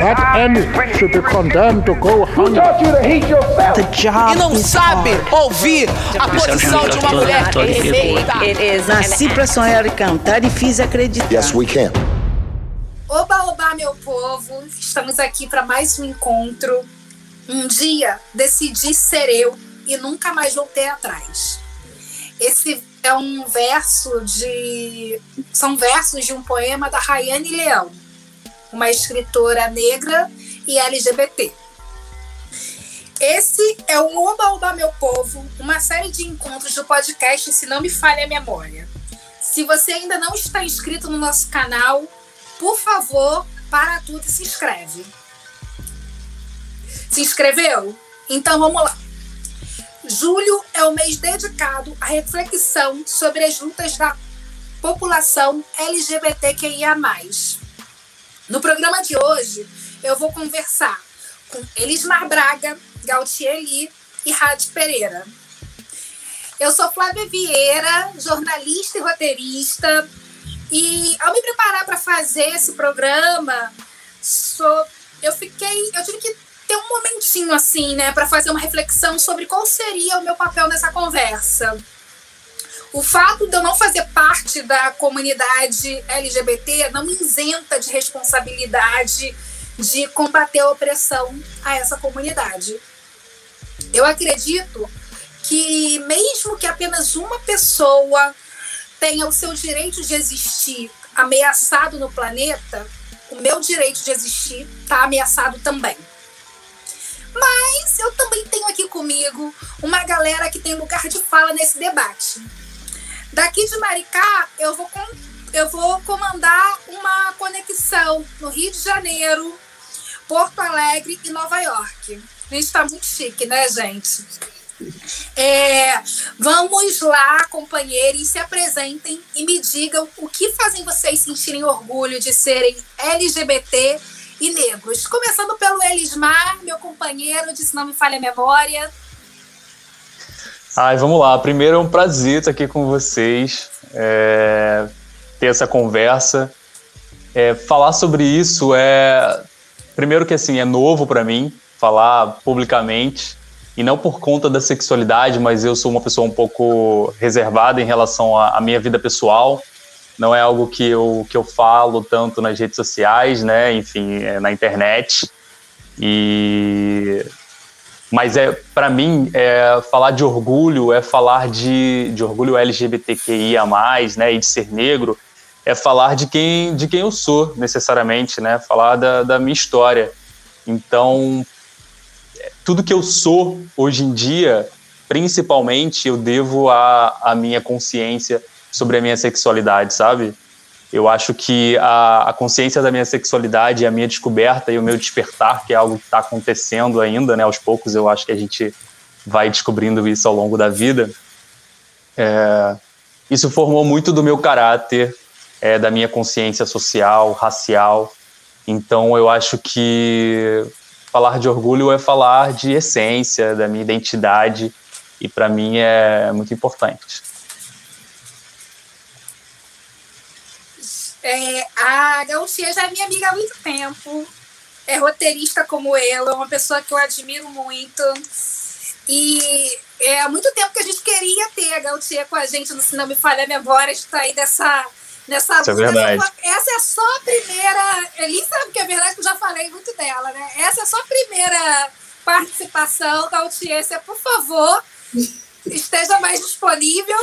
That N should be condemned to go hungry. The job E não sabe ouvir a posição de uma mulher. Nasci pra sonhar e cantar e fiz acreditar. Yes, we can. Oba, oba, meu povo! Estamos aqui para mais um encontro. Um dia decidi ser eu e nunca mais voltei atrás. Esse é um verso de. São versos de um poema da Rayane Leão, uma escritora negra e LGBT. Esse é o Oba Oba Meu Povo, uma série de encontros do podcast Se Não Me Falha a Memória. Se você ainda não está inscrito no nosso canal, por favor, para tudo e se inscreve. Se inscreveu? Então vamos lá. Julho é o mês dedicado à reflexão sobre as lutas da população LGBTQIA. No programa de hoje, eu vou conversar com Elismar Braga, Gautier Lee e Rádio Pereira. Eu sou Flávia Vieira, jornalista e roteirista, e ao me preparar para fazer esse programa, sou, eu fiquei, eu tive que ter um momentinho assim, né, para fazer uma reflexão sobre qual seria o meu papel nessa conversa. O fato de eu não fazer parte da comunidade LGBT não me isenta de responsabilidade de combater a opressão a essa comunidade. Eu acredito que mesmo que apenas uma pessoa tenha o seu direito de existir ameaçado no planeta, o meu direito de existir está ameaçado também. Mas eu também tenho aqui comigo uma galera que tem lugar de fala nesse debate. Daqui de Maricá, eu vou, com, eu vou comandar uma conexão no Rio de Janeiro, Porto Alegre e Nova York. A gente está muito chique, né, gente? É, vamos lá, companheiros, se apresentem e me digam o que fazem vocês sentirem orgulho de serem LGBT e negros. Começando pelo Elismar, meu companheiro, de Se Não Me Falha a Memória. Ai, vamos lá. Primeiro é um prazer estar aqui com vocês, é, ter essa conversa. É, falar sobre isso é. Primeiro que assim, é novo para mim falar publicamente e não por conta da sexualidade, mas eu sou uma pessoa um pouco reservada em relação à, minha vida pessoal. Não é algo que eu, que eu falo tanto nas redes sociais, né? Enfim, é, na internet. E mas é para mim é, falar de orgulho é falar de, de orgulho LGBTQIA+, né, e de ser negro é falar de quem de quem eu sou necessariamente, né, falar da, da minha história. Então tudo que eu sou hoje em dia, principalmente, eu devo à, à minha consciência sobre a minha sexualidade, sabe? Eu acho que a, a, consciência da minha sexualidade, a minha descoberta e o meu despertar, que é algo que está acontecendo ainda, né? Aos poucos, eu acho que a gente vai descobrindo isso ao longo da vida. É, isso formou muito do meu caráter, é, da minha consciência social, racial. Então, eu acho que falar de orgulho é falar de essência, da minha identidade, e para mim é muito importante. É, a Gauchia já é minha amiga há muito tempo, é roteirista como eu, é uma pessoa que eu admiro muito. E é há muito tempo que a gente queria ter a Gautier com a gente no Se Não Me Falha a Memória, está aí nessa, nessa Isso é verdade. Essa é só a primeira. Eli sabe que é verdade que eu já falei muito dela, né? Essa é só a primeira participação, Gautier. Você, por favor, esteja mais disponível.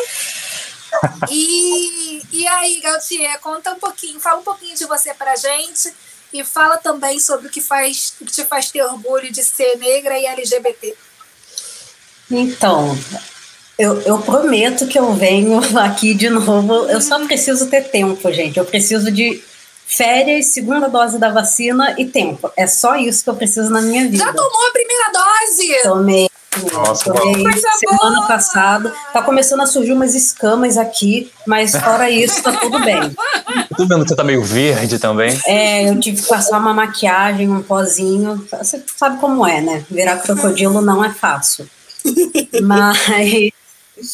E, e aí, Gautier, conta um pouquinho, fala um pouquinho de você pra gente e fala também sobre o que faz, o que te faz ter orgulho de ser negra e LGBT. Então, eu, eu prometo que eu venho aqui de novo. Eu só preciso ter tempo, gente. Eu preciso de férias, segunda dose da vacina e tempo. É só isso que eu preciso na minha vida. Já tomou a primeira dose? Tomei. Nossa, tomei semana boa! passada. Tá começando a surgir umas escamas aqui, mas fora isso, tá tudo bem. Tô vendo que você tá meio verde também. É, eu tive que passar uma maquiagem, um pozinho. Você sabe como é, né? Virar crocodilo não é fácil. Mas,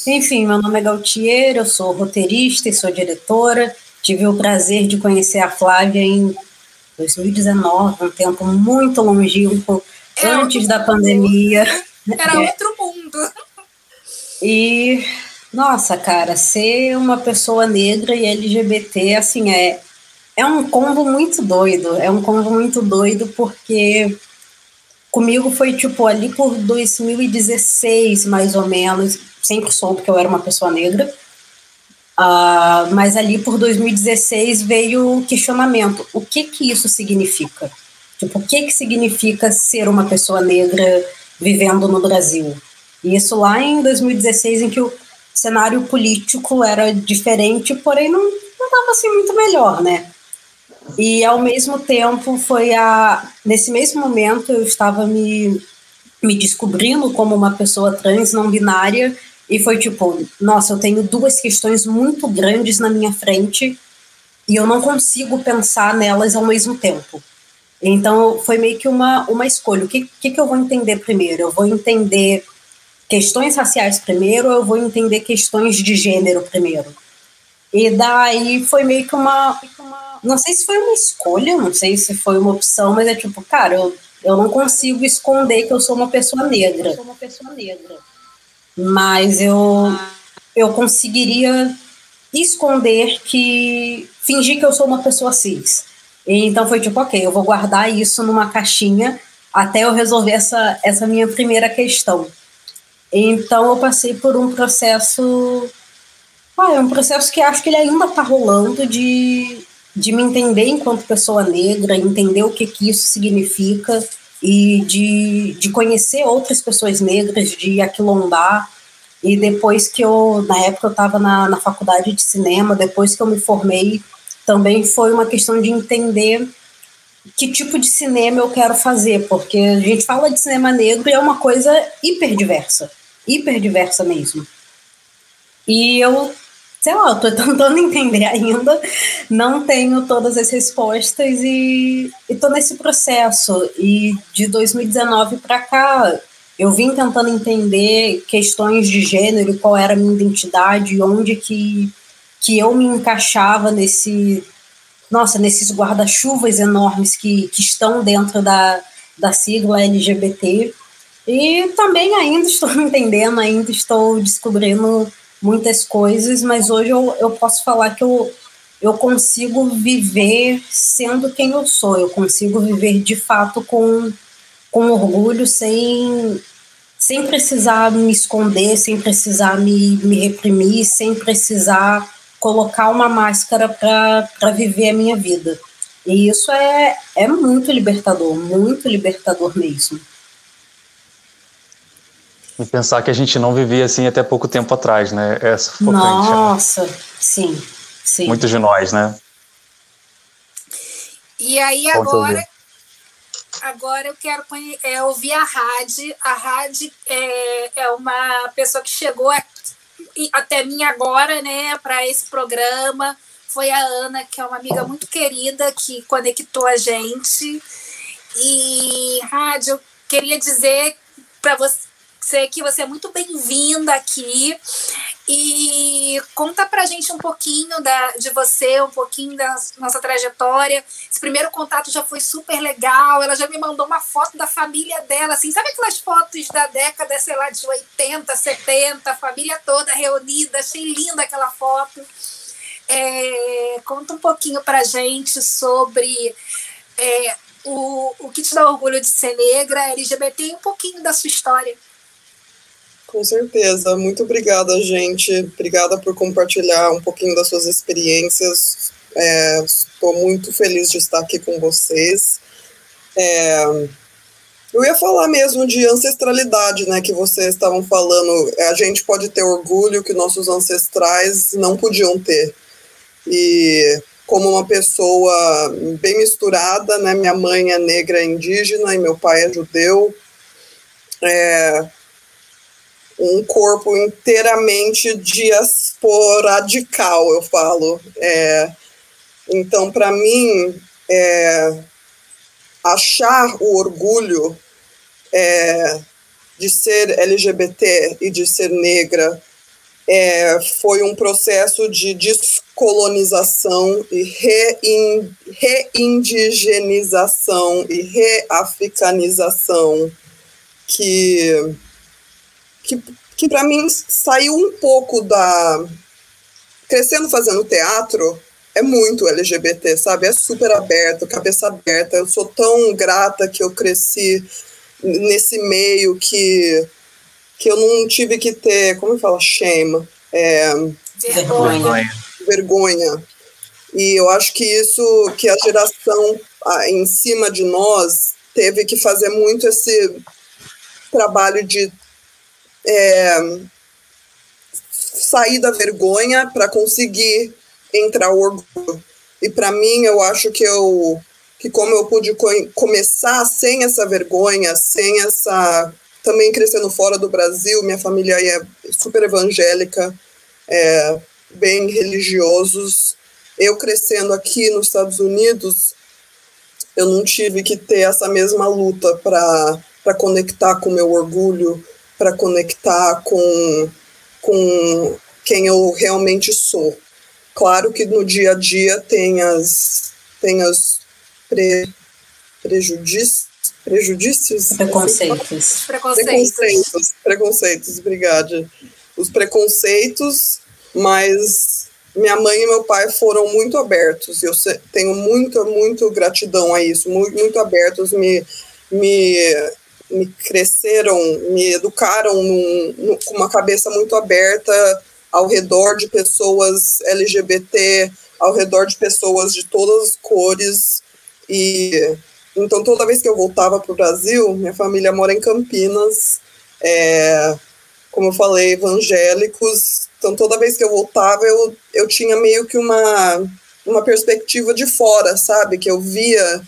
enfim, meu nome é Gautier, eu sou roteirista e sou diretora. Tive o prazer de conhecer a Flávia em 2019, um tempo muito longínquo, é antes da pandemia. Era é. outro mundo. E, nossa, cara, ser uma pessoa negra e LGBT, assim, é, é um combo muito doido. É um combo muito doido porque comigo foi, tipo, ali por 2016, mais ou menos, sempre soube que eu era uma pessoa negra. Uh, mas ali por 2016 veio o questionamento: o que que isso significa? Tipo, o que que significa ser uma pessoa negra vivendo no Brasil? E isso lá em 2016, em que o cenário político era diferente, porém não estava assim muito melhor, né? E ao mesmo tempo foi a nesse mesmo momento eu estava me me descobrindo como uma pessoa trans não binária e foi tipo, nossa, eu tenho duas questões muito grandes na minha frente e eu não consigo pensar nelas ao mesmo tempo. Então foi meio que uma, uma escolha. O que, que, que eu vou entender primeiro? Eu vou entender questões raciais primeiro ou eu vou entender questões de gênero primeiro? E daí foi meio que uma. Não sei se foi uma escolha, não sei se foi uma opção, mas é tipo, cara, eu, eu não consigo esconder que eu sou uma pessoa negra. Eu sou uma pessoa negra mas eu, eu conseguiria esconder que. fingir que eu sou uma pessoa cis. Então foi tipo, ok, eu vou guardar isso numa caixinha até eu resolver essa, essa minha primeira questão. Então eu passei por um processo. Ah, é um processo que acho que ele ainda está rolando de, de me entender enquanto pessoa negra, entender o que, que isso significa e de, de conhecer outras pessoas negras, de aquilombar. E depois que eu, na época eu estava na, na faculdade de cinema, depois que eu me formei, também foi uma questão de entender que tipo de cinema eu quero fazer, porque a gente fala de cinema negro e é uma coisa hiper diversa, hiper diversa mesmo. E eu sei lá, tô tentando entender ainda, não tenho todas as respostas e, estou nesse processo. E de 2019 para cá, eu vim tentando entender questões de gênero, qual era a minha identidade, onde que, que eu me encaixava nesse, nossa, nesses guarda-chuvas enormes que, que estão dentro da, da sigla LGBT. E também ainda estou entendendo, ainda estou descobrindo muitas coisas, mas hoje eu, eu posso falar que eu, eu consigo viver sendo quem eu sou, eu consigo viver de fato com, com orgulho, sem, sem precisar me esconder, sem precisar me, me reprimir, sem precisar colocar uma máscara para viver a minha vida. E isso é, é muito libertador, muito libertador mesmo. E pensar que a gente não vivia assim até pouco tempo atrás, né? É sufocante. Né? Nossa, né? sim, sim. Muitos de nós, né? E aí agora, agora eu quero é, ouvir a Rádio. A Rádio é, é uma pessoa que chegou até mim agora, né, para esse programa. Foi a Ana, que é uma amiga muito querida, que conectou a gente. E, Rádio, eu queria dizer para você sei que você é muito bem-vinda aqui e conta pra gente um pouquinho da, de você, um pouquinho da nossa trajetória. Esse primeiro contato já foi super legal, ela já me mandou uma foto da família dela, assim, sabe aquelas fotos da década, sei lá, de 80, 70, a família toda reunida, achei linda aquela foto. É, conta um pouquinho pra gente sobre é, o, o que te dá orgulho de ser negra, LGBT e um pouquinho da sua história. Com certeza. Muito obrigada, gente. Obrigada por compartilhar um pouquinho das suas experiências. Estou é, muito feliz de estar aqui com vocês. É, eu ia falar mesmo de ancestralidade, né, que vocês estavam falando. A gente pode ter orgulho que nossos ancestrais não podiam ter. E como uma pessoa bem misturada, né, minha mãe é negra indígena e meu pai é judeu. É, um corpo inteiramente diasporadical, eu falo. É, então, para mim, é, achar o orgulho é, de ser LGBT e de ser negra é, foi um processo de descoberta recolonização e rein, reindigenização e reafricanização que, que, que para mim saiu um pouco da. Crescendo fazendo teatro, é muito LGBT, sabe? É super aberto, cabeça aberta. Eu sou tão grata que eu cresci nesse meio que, que eu não tive que ter, como fala, shame? É, Vergonha. vergonha. E eu acho que isso, que a geração em cima de nós teve que fazer muito esse trabalho de é, sair da vergonha para conseguir entrar o orgulho. E para mim, eu acho que eu que como eu pude co começar sem essa vergonha, sem essa também crescendo fora do Brasil, minha família é super evangélica, é, bem religiosos. Eu crescendo aqui nos Estados Unidos, eu não tive que ter essa mesma luta para conectar com o meu orgulho, para conectar com, com quem eu realmente sou. Claro que no dia a dia tem as, tem as pre, prejudícios, prejudícios? Preconceitos. Preconceitos. Preconceitos, preconceitos, obrigada. Os preconceitos, mas minha mãe e meu pai foram muito abertos. Eu tenho muito, muito gratidão a isso, muito, muito abertos, me, me, me cresceram, me educaram num, num, com uma cabeça muito aberta ao redor de pessoas LGBT, ao redor de pessoas de todas as cores. E então toda vez que eu voltava para o Brasil, minha família mora em Campinas, é, como eu falei, evangélicos. Então toda vez que eu voltava, eu, eu tinha meio que uma, uma perspectiva de fora, sabe? Que eu via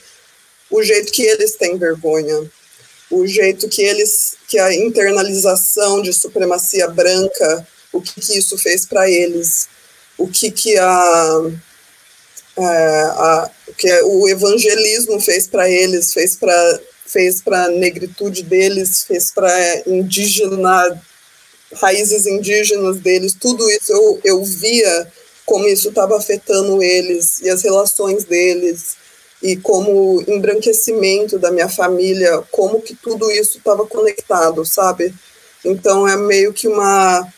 o jeito que eles têm vergonha, o jeito que eles, que a internalização de supremacia branca o que, que isso fez para eles, o que, que a, a, a o que o evangelismo fez para eles, fez para fez para a negritude deles, fez para indígena raízes indígenas deles, tudo isso eu, eu via como isso estava afetando eles e as relações deles e como embranquecimento da minha família, como que tudo isso estava conectado, sabe? Então é meio que uma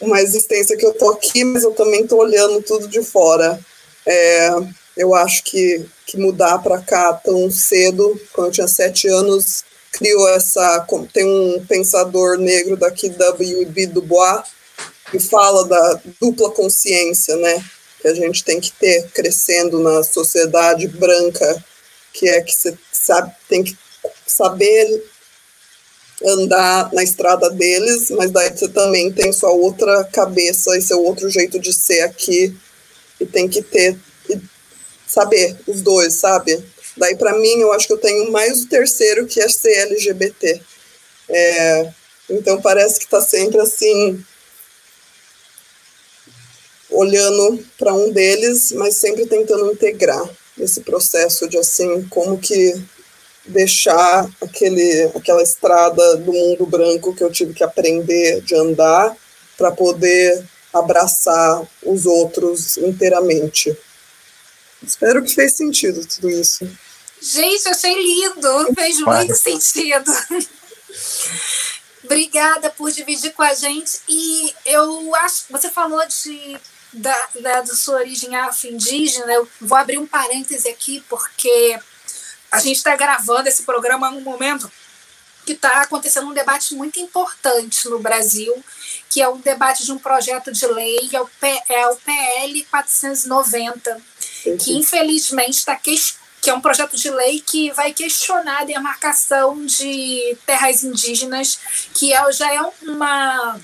uma existência que eu tô aqui, mas eu também tô olhando tudo de fora. É, eu acho que, que mudar para cá tão cedo, quando eu tinha sete anos, criou essa. Tem um pensador negro daqui, W.B. Du Bois, que fala da dupla consciência, né? Que a gente tem que ter crescendo na sociedade branca, que é que você sabe, tem que saber andar na estrada deles, mas daí você também tem sua outra cabeça e seu outro jeito de ser aqui e tem que ter e saber os dois, sabe? Daí para mim eu acho que eu tenho mais o terceiro que é ser LGBT. É, então parece que está sempre assim olhando para um deles, mas sempre tentando integrar esse processo de assim como que deixar aquele, aquela estrada do mundo branco que eu tive que aprender de andar para poder abraçar os outros inteiramente. Espero que fez sentido tudo isso. Gente, achei lindo, fez muito sentido. Obrigada por dividir com a gente. E eu acho que você falou de, da, da, da sua origem afro-indígena. Eu vou abrir um parêntese aqui, porque a gente está gravando esse programa num momento que está acontecendo um debate muito importante no Brasil, que é um debate de um projeto de lei, é o, P, é o PL 490, que infelizmente está que é um projeto de lei que vai questionar a demarcação de terras indígenas, que é, já é uma,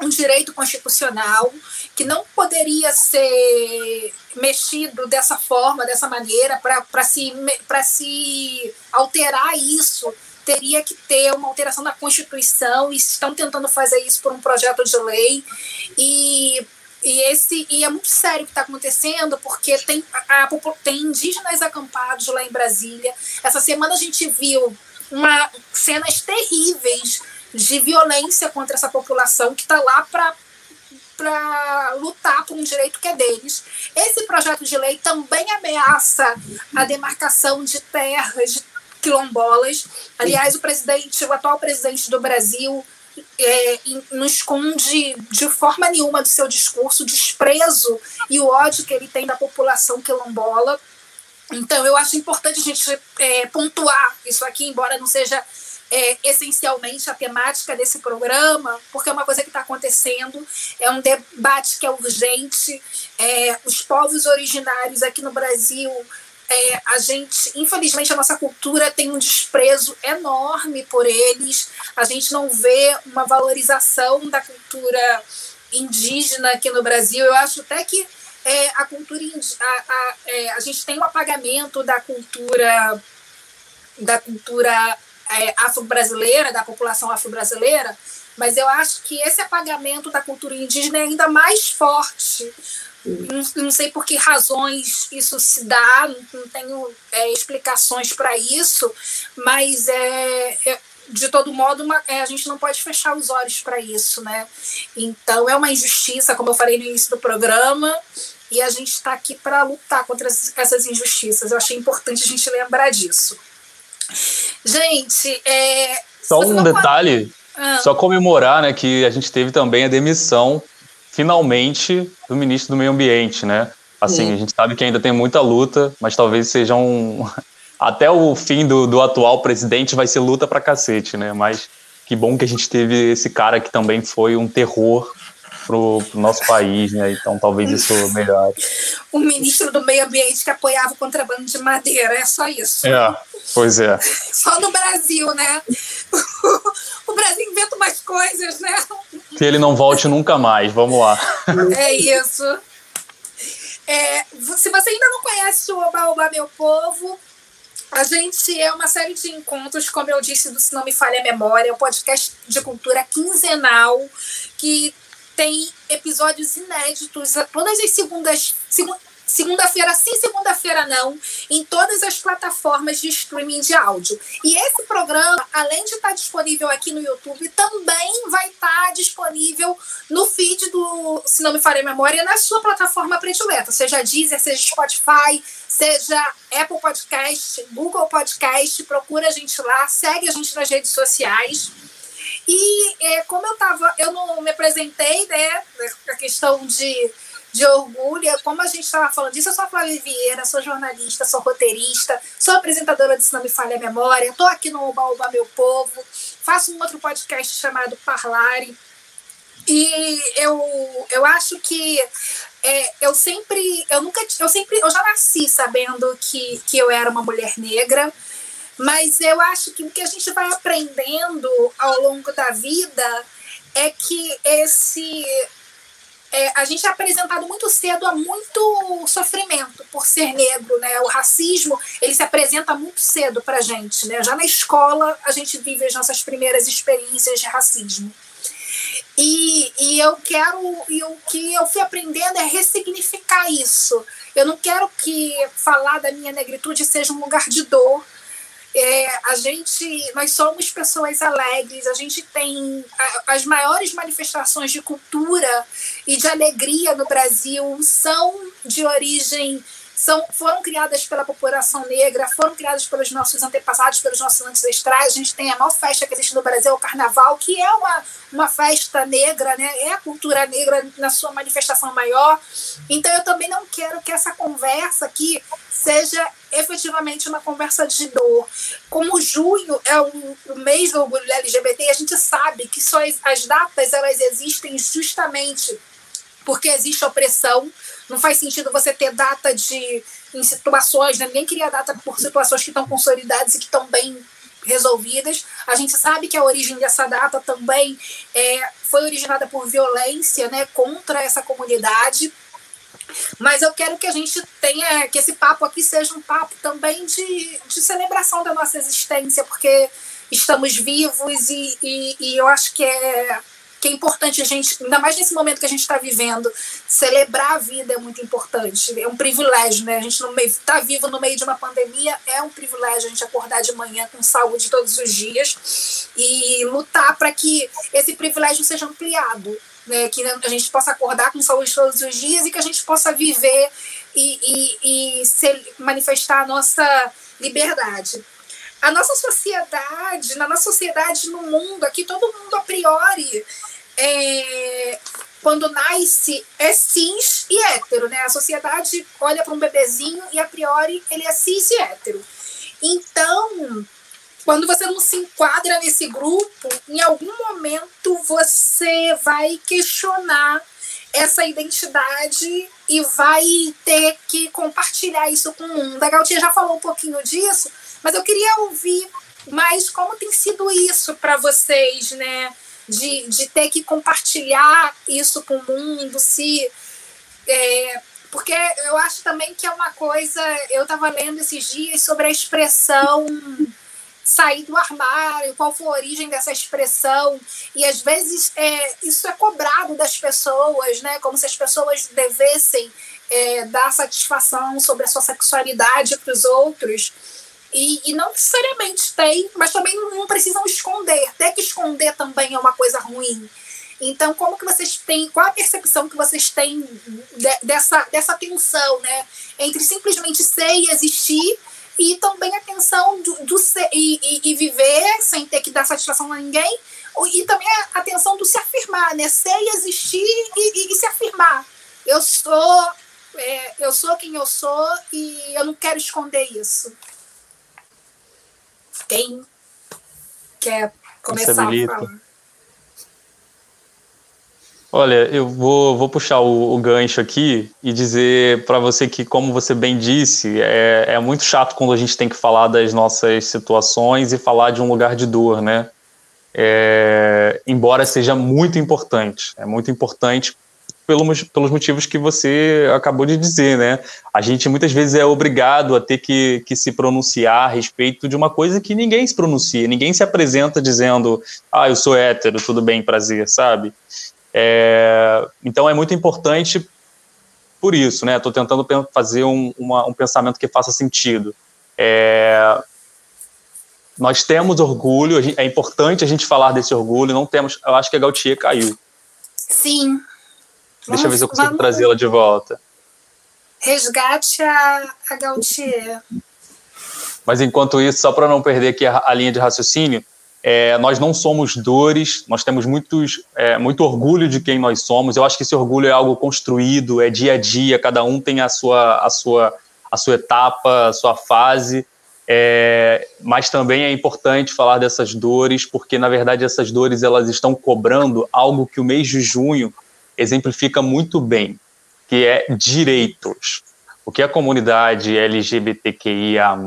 um direito constitucional que não poderia ser mexido dessa forma, dessa maneira, para se, se alterar isso, teria que ter uma alteração da Constituição, e estão tentando fazer isso por um projeto de lei. E, e, esse, e é muito sério o que está acontecendo, porque tem, a, tem indígenas acampados lá em Brasília. Essa semana a gente viu uma, cenas terríveis de violência contra essa população que está lá para para lutar por um direito que é deles. Esse projeto de lei também ameaça a demarcação de terras quilombolas. Aliás, o presidente, o atual presidente do Brasil, é, não esconde de forma nenhuma do seu discurso o desprezo e o ódio que ele tem da população quilombola. Então, eu acho importante a gente é, pontuar isso aqui, embora não seja é, essencialmente a temática desse programa, porque é uma coisa que está acontecendo, é um debate que é urgente. É, os povos originários aqui no Brasil é, a gente, infelizmente, a nossa cultura tem um desprezo enorme por eles. A gente não vê uma valorização da cultura indígena aqui no Brasil. Eu acho até que é, a cultura a, a, é, a, gente tem um apagamento da cultura da cultura é, afro-brasileira, da população afro-brasileira, mas eu acho que esse apagamento da cultura indígena é ainda mais forte não, não, sei por que razões isso se dá, não, tenho é, explicações para isso, mas é, é, de todo modo uma, é, a gente não pode fechar os olhos para isso, né? Então é uma injustiça, como eu falei no início do programa, e a gente está aqui para lutar contra essas injustiças. Eu achei importante a gente lembrar disso. Gente, é, só um detalhe, pode... ah. só comemorar, né, que a gente teve também a demissão finalmente, do ministro do Meio Ambiente, né? Assim, Sim. a gente sabe que ainda tem muita luta, mas talvez seja um. Até o fim do, do atual presidente vai ser luta pra cacete, né? Mas que bom que a gente teve esse cara que também foi um terror pro, pro nosso país, né? Então talvez isso melhore. O ministro do Meio Ambiente que apoiava o contrabando de madeira, é só isso. É, pois é. Só no Brasil, né? O Brasil inventa umas coisas, né? Que ele não volte nunca mais, vamos lá. É isso. É, se você ainda não conhece o Oba Oba Meu Povo, a gente é uma série de encontros, como eu disse, do Se Não Me Falha a Memória, um podcast de cultura quinzenal que tem episódios inéditos todas as segundas, segunda-feira sim, segunda-feira não, em todas as plataformas de streaming de áudio. E esse programa, além de estar disponível aqui no YouTube, também vai estar disponível no feed do Se Não Me Farei Memória, na sua plataforma predileta, seja Deezer, seja Spotify, seja Apple Podcast, Google Podcast, procura a gente lá, segue a gente nas redes sociais. E é, como eu tava, eu não me apresentei, né? A questão de, de orgulho, como a gente estava falando disso, eu sou a Flávia Vieira, sou jornalista, sou roteirista, sou apresentadora de Se Não Me Falha a Memória, estou aqui no Oba Oba Meu Povo, faço um outro podcast chamado Parlare. E eu, eu acho que é, eu sempre, eu nunca, eu sempre, eu já nasci sabendo que, que eu era uma mulher negra. Mas eu acho que o que a gente vai aprendendo ao longo da vida é que esse é, a gente é apresentado muito cedo a muito sofrimento por ser negro, né? O racismo ele se apresenta muito cedo para gente, né? Já na escola a gente vive as nossas primeiras experiências de racismo. E, e eu quero, e o que eu fui aprendendo é ressignificar isso. Eu não quero que falar da minha negritude seja um lugar de dor, é, a gente, nós somos pessoas alegres, a gente tem as maiores manifestações de cultura e de alegria no Brasil são de origem são, foram criadas pela população negra, foram criadas pelos nossos antepassados, pelos nossos ancestrais. A gente tem a maior festa que existe no Brasil, o Carnaval, que é uma, uma festa negra, né? é a cultura negra na sua manifestação maior. Então, eu também não quero que essa conversa aqui seja efetivamente uma conversa de dor. Como junho é o, o mês do orgulho LGBT, a gente sabe que só as, as datas elas existem justamente porque existe opressão. Não faz sentido você ter data de em situações, né? ninguém cria data por situações que estão consolidadas e que estão bem resolvidas. A gente sabe que a origem dessa data também é, foi originada por violência né, contra essa comunidade. Mas eu quero que a gente tenha, que esse papo aqui seja um papo também de, de celebração da nossa existência, porque estamos vivos e, e, e eu acho que é que é importante a gente, ainda mais nesse momento que a gente está vivendo, celebrar a vida é muito importante. É um privilégio, né? A gente está vivo no meio de uma pandemia é um privilégio a gente acordar de manhã com saúde todos os dias e lutar para que esse privilégio seja ampliado. né, que a gente possa acordar com saúde todos os dias e que a gente possa viver e, e, e se manifestar a nossa liberdade. A nossa sociedade, na nossa sociedade, no mundo, aqui todo mundo a priori, é, quando nasce, é cis e hétero, né? A sociedade olha para um bebezinho e a priori ele é cis e hétero. Então, quando você não se enquadra nesse grupo, em algum momento você vai questionar essa identidade e vai ter que compartilhar isso com o mundo. A Galtinha já falou um pouquinho disso, mas eu queria ouvir mais como tem sido isso para vocês, né? De, de ter que compartilhar isso com o mundo, se. É, porque eu acho também que é uma coisa. Eu estava lendo esses dias sobre a expressão sair do armário, qual foi a origem dessa expressão. E às vezes é, isso é cobrado das pessoas, né? Como se as pessoas devessem é, dar satisfação sobre a sua sexualidade para os outros. E, e, não necessariamente tem, mas também não precisam esconder. Ter que esconder também é uma coisa ruim. Então, como que vocês têm, qual a percepção que vocês têm de, dessa, dessa tensão, né? Entre simplesmente ser e existir e também a tensão do, do ser, e, e, e, viver sem ter que dar satisfação a ninguém, e também a, a tensão do se afirmar, né? Ser e existir e, e se afirmar. Eu sou, é, eu sou quem eu sou e eu não quero esconder isso. Quem quer começar a falar? Olha, eu vou, vou puxar o, o gancho aqui e dizer para você que, como você bem disse, é, é muito chato quando a gente tem que falar das nossas situações e falar de um lugar de dor, né? É, embora seja muito importante, é muito importante pelos, pelos motivos que você acabou de dizer, né? A gente muitas vezes é obrigado a ter que, que se pronunciar a respeito de uma coisa que ninguém se pronuncia, ninguém se apresenta dizendo, ah, eu sou hétero, tudo bem, prazer, sabe? É, então é muito importante por isso, né? Estou tentando fazer um, uma, um, pensamento que faça sentido. É, nós temos orgulho, é importante a gente falar desse orgulho, não temos. Eu acho que a Gautier caiu. Sim. Deixa eu ver se eu consigo trazê-la de volta. Resgate a, a Gautier. Mas enquanto isso, só para não perder aqui a, a linha de raciocínio, é, nós não somos dores, nós temos muitos, é, muito orgulho de quem nós somos. Eu acho que esse orgulho é algo construído, é dia a dia, cada um tem a sua, a sua, a sua etapa, a sua fase. É, mas também é importante falar dessas dores, porque na verdade essas dores elas estão cobrando algo que o mês de junho exemplifica muito bem, que é direitos. O que a comunidade LGBTQIA+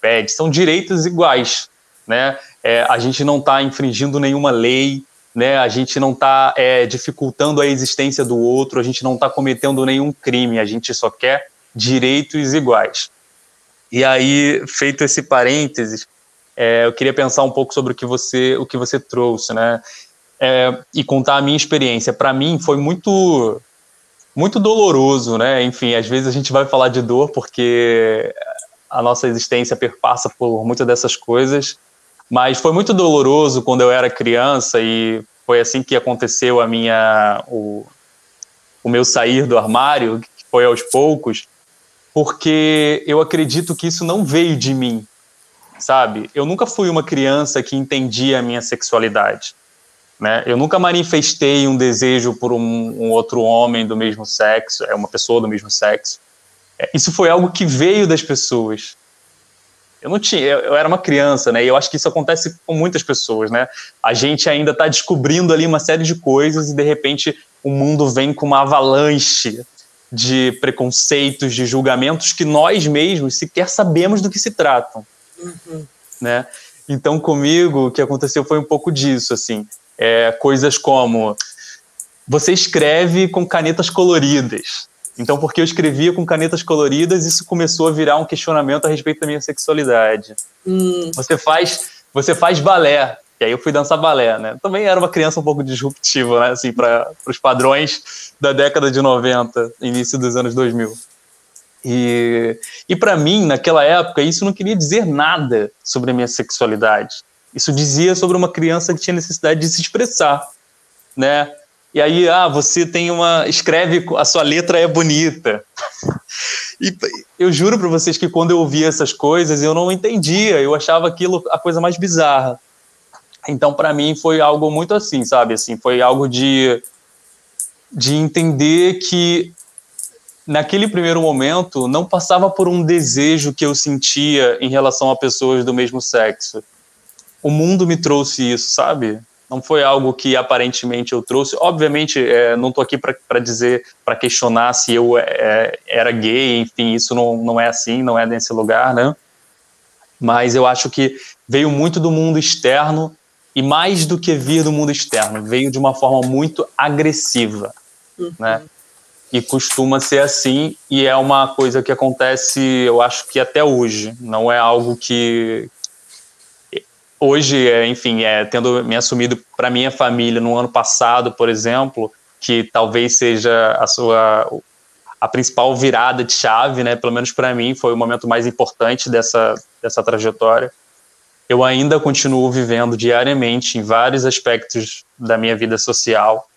pede são direitos iguais, né? É, a gente não está infringindo nenhuma lei, né? A gente não está é, dificultando a existência do outro, a gente não está cometendo nenhum crime, a gente só quer direitos iguais. E aí, feito esse parênteses, é, eu queria pensar um pouco sobre o que você, o que você trouxe, né? É, e contar a minha experiência. Para mim, foi muito, muito doloroso, né? Enfim, às vezes a gente vai falar de dor porque a nossa existência perpassa por muitas dessas coisas mas foi muito doloroso quando eu era criança e foi assim que aconteceu a minha o, o meu sair do armário, que foi aos poucos, porque eu acredito que isso não veio de mim, sabe? Eu nunca fui uma criança que entendia a minha sexualidade. Né? Eu nunca manifestei um desejo por um, um, outro homem do mesmo sexo, é uma pessoa do mesmo sexo. É, isso foi algo que veio das pessoas eu não tinha, eu, era uma criança, né? E eu acho que isso acontece com muitas pessoas, né? A gente ainda está descobrindo ali uma série de coisas e de repente o mundo vem com uma avalanche de preconceitos, de julgamentos que nós mesmos sequer sabemos do que se tratam, uhum. né? Então comigo o que aconteceu foi um pouco disso, assim, é, coisas como você escreve com canetas coloridas, então, porque eu escrevia com canetas coloridas, isso começou a virar um questionamento a respeito da minha sexualidade. Hum. Você faz, você faz balé. E aí eu fui dançar balé, né? Também era uma criança um pouco disruptiva, né? Assim, para os padrões da década de 90, início dos anos 2000. E, e para mim, naquela época, isso não queria dizer nada sobre a minha sexualidade. Isso dizia sobre uma criança que tinha necessidade de se expressar, né? E aí, ah, você tem uma. Escreve, a sua letra é bonita. E eu juro para vocês que quando eu ouvia essas coisas, eu não entendia, eu achava aquilo a coisa mais bizarra. Então, para mim, foi algo muito assim, sabe? Assim, foi algo de, de entender que naquele primeiro momento não passava por um desejo que eu sentia em relação a pessoas do mesmo sexo. O mundo me trouxe isso, sabe? Não foi algo que aparentemente eu trouxe. Obviamente, é, não estou aqui para dizer, para questionar se eu é, era gay, enfim, isso não, não é assim, não é nesse lugar, né? Mas eu acho que veio muito do mundo externo e mais do que vir do mundo externo, veio de uma forma muito agressiva, uhum. né? E costuma ser assim, e é uma coisa que acontece, eu acho que até hoje. Não é algo que, hoje, é, enfim, é, tendo me assumido para minha família no ano passado, por exemplo, que talvez seja a sua a principal virada de chave, né? Pelo menos para mim foi o momento mais importante dessa dessa trajetória. Eu ainda continuo vivendo diariamente em vários aspectos da minha vida social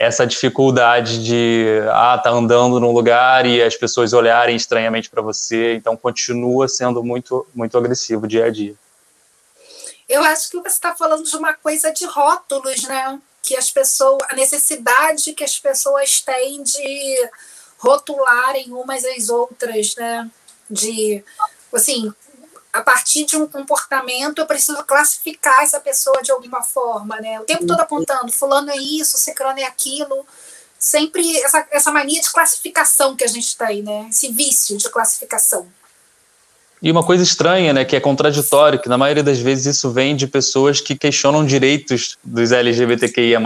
essa dificuldade de ah tá andando num lugar e as pessoas olharem estranhamente para você, então continua sendo muito muito agressivo dia a dia. Eu acho que você está falando de uma coisa de rótulos, né? Que as pessoas, a necessidade que as pessoas têm de rotularem umas às outras, né? De, assim, a partir de um comportamento eu preciso classificar essa pessoa de alguma forma, né? O tempo todo apontando, fulano é isso, ciclano é aquilo. Sempre essa, essa mania de classificação que a gente tem, né? Esse vício de classificação. E uma coisa estranha, né, que é contraditório, que na maioria das vezes isso vem de pessoas que questionam direitos dos LGBTQIA+.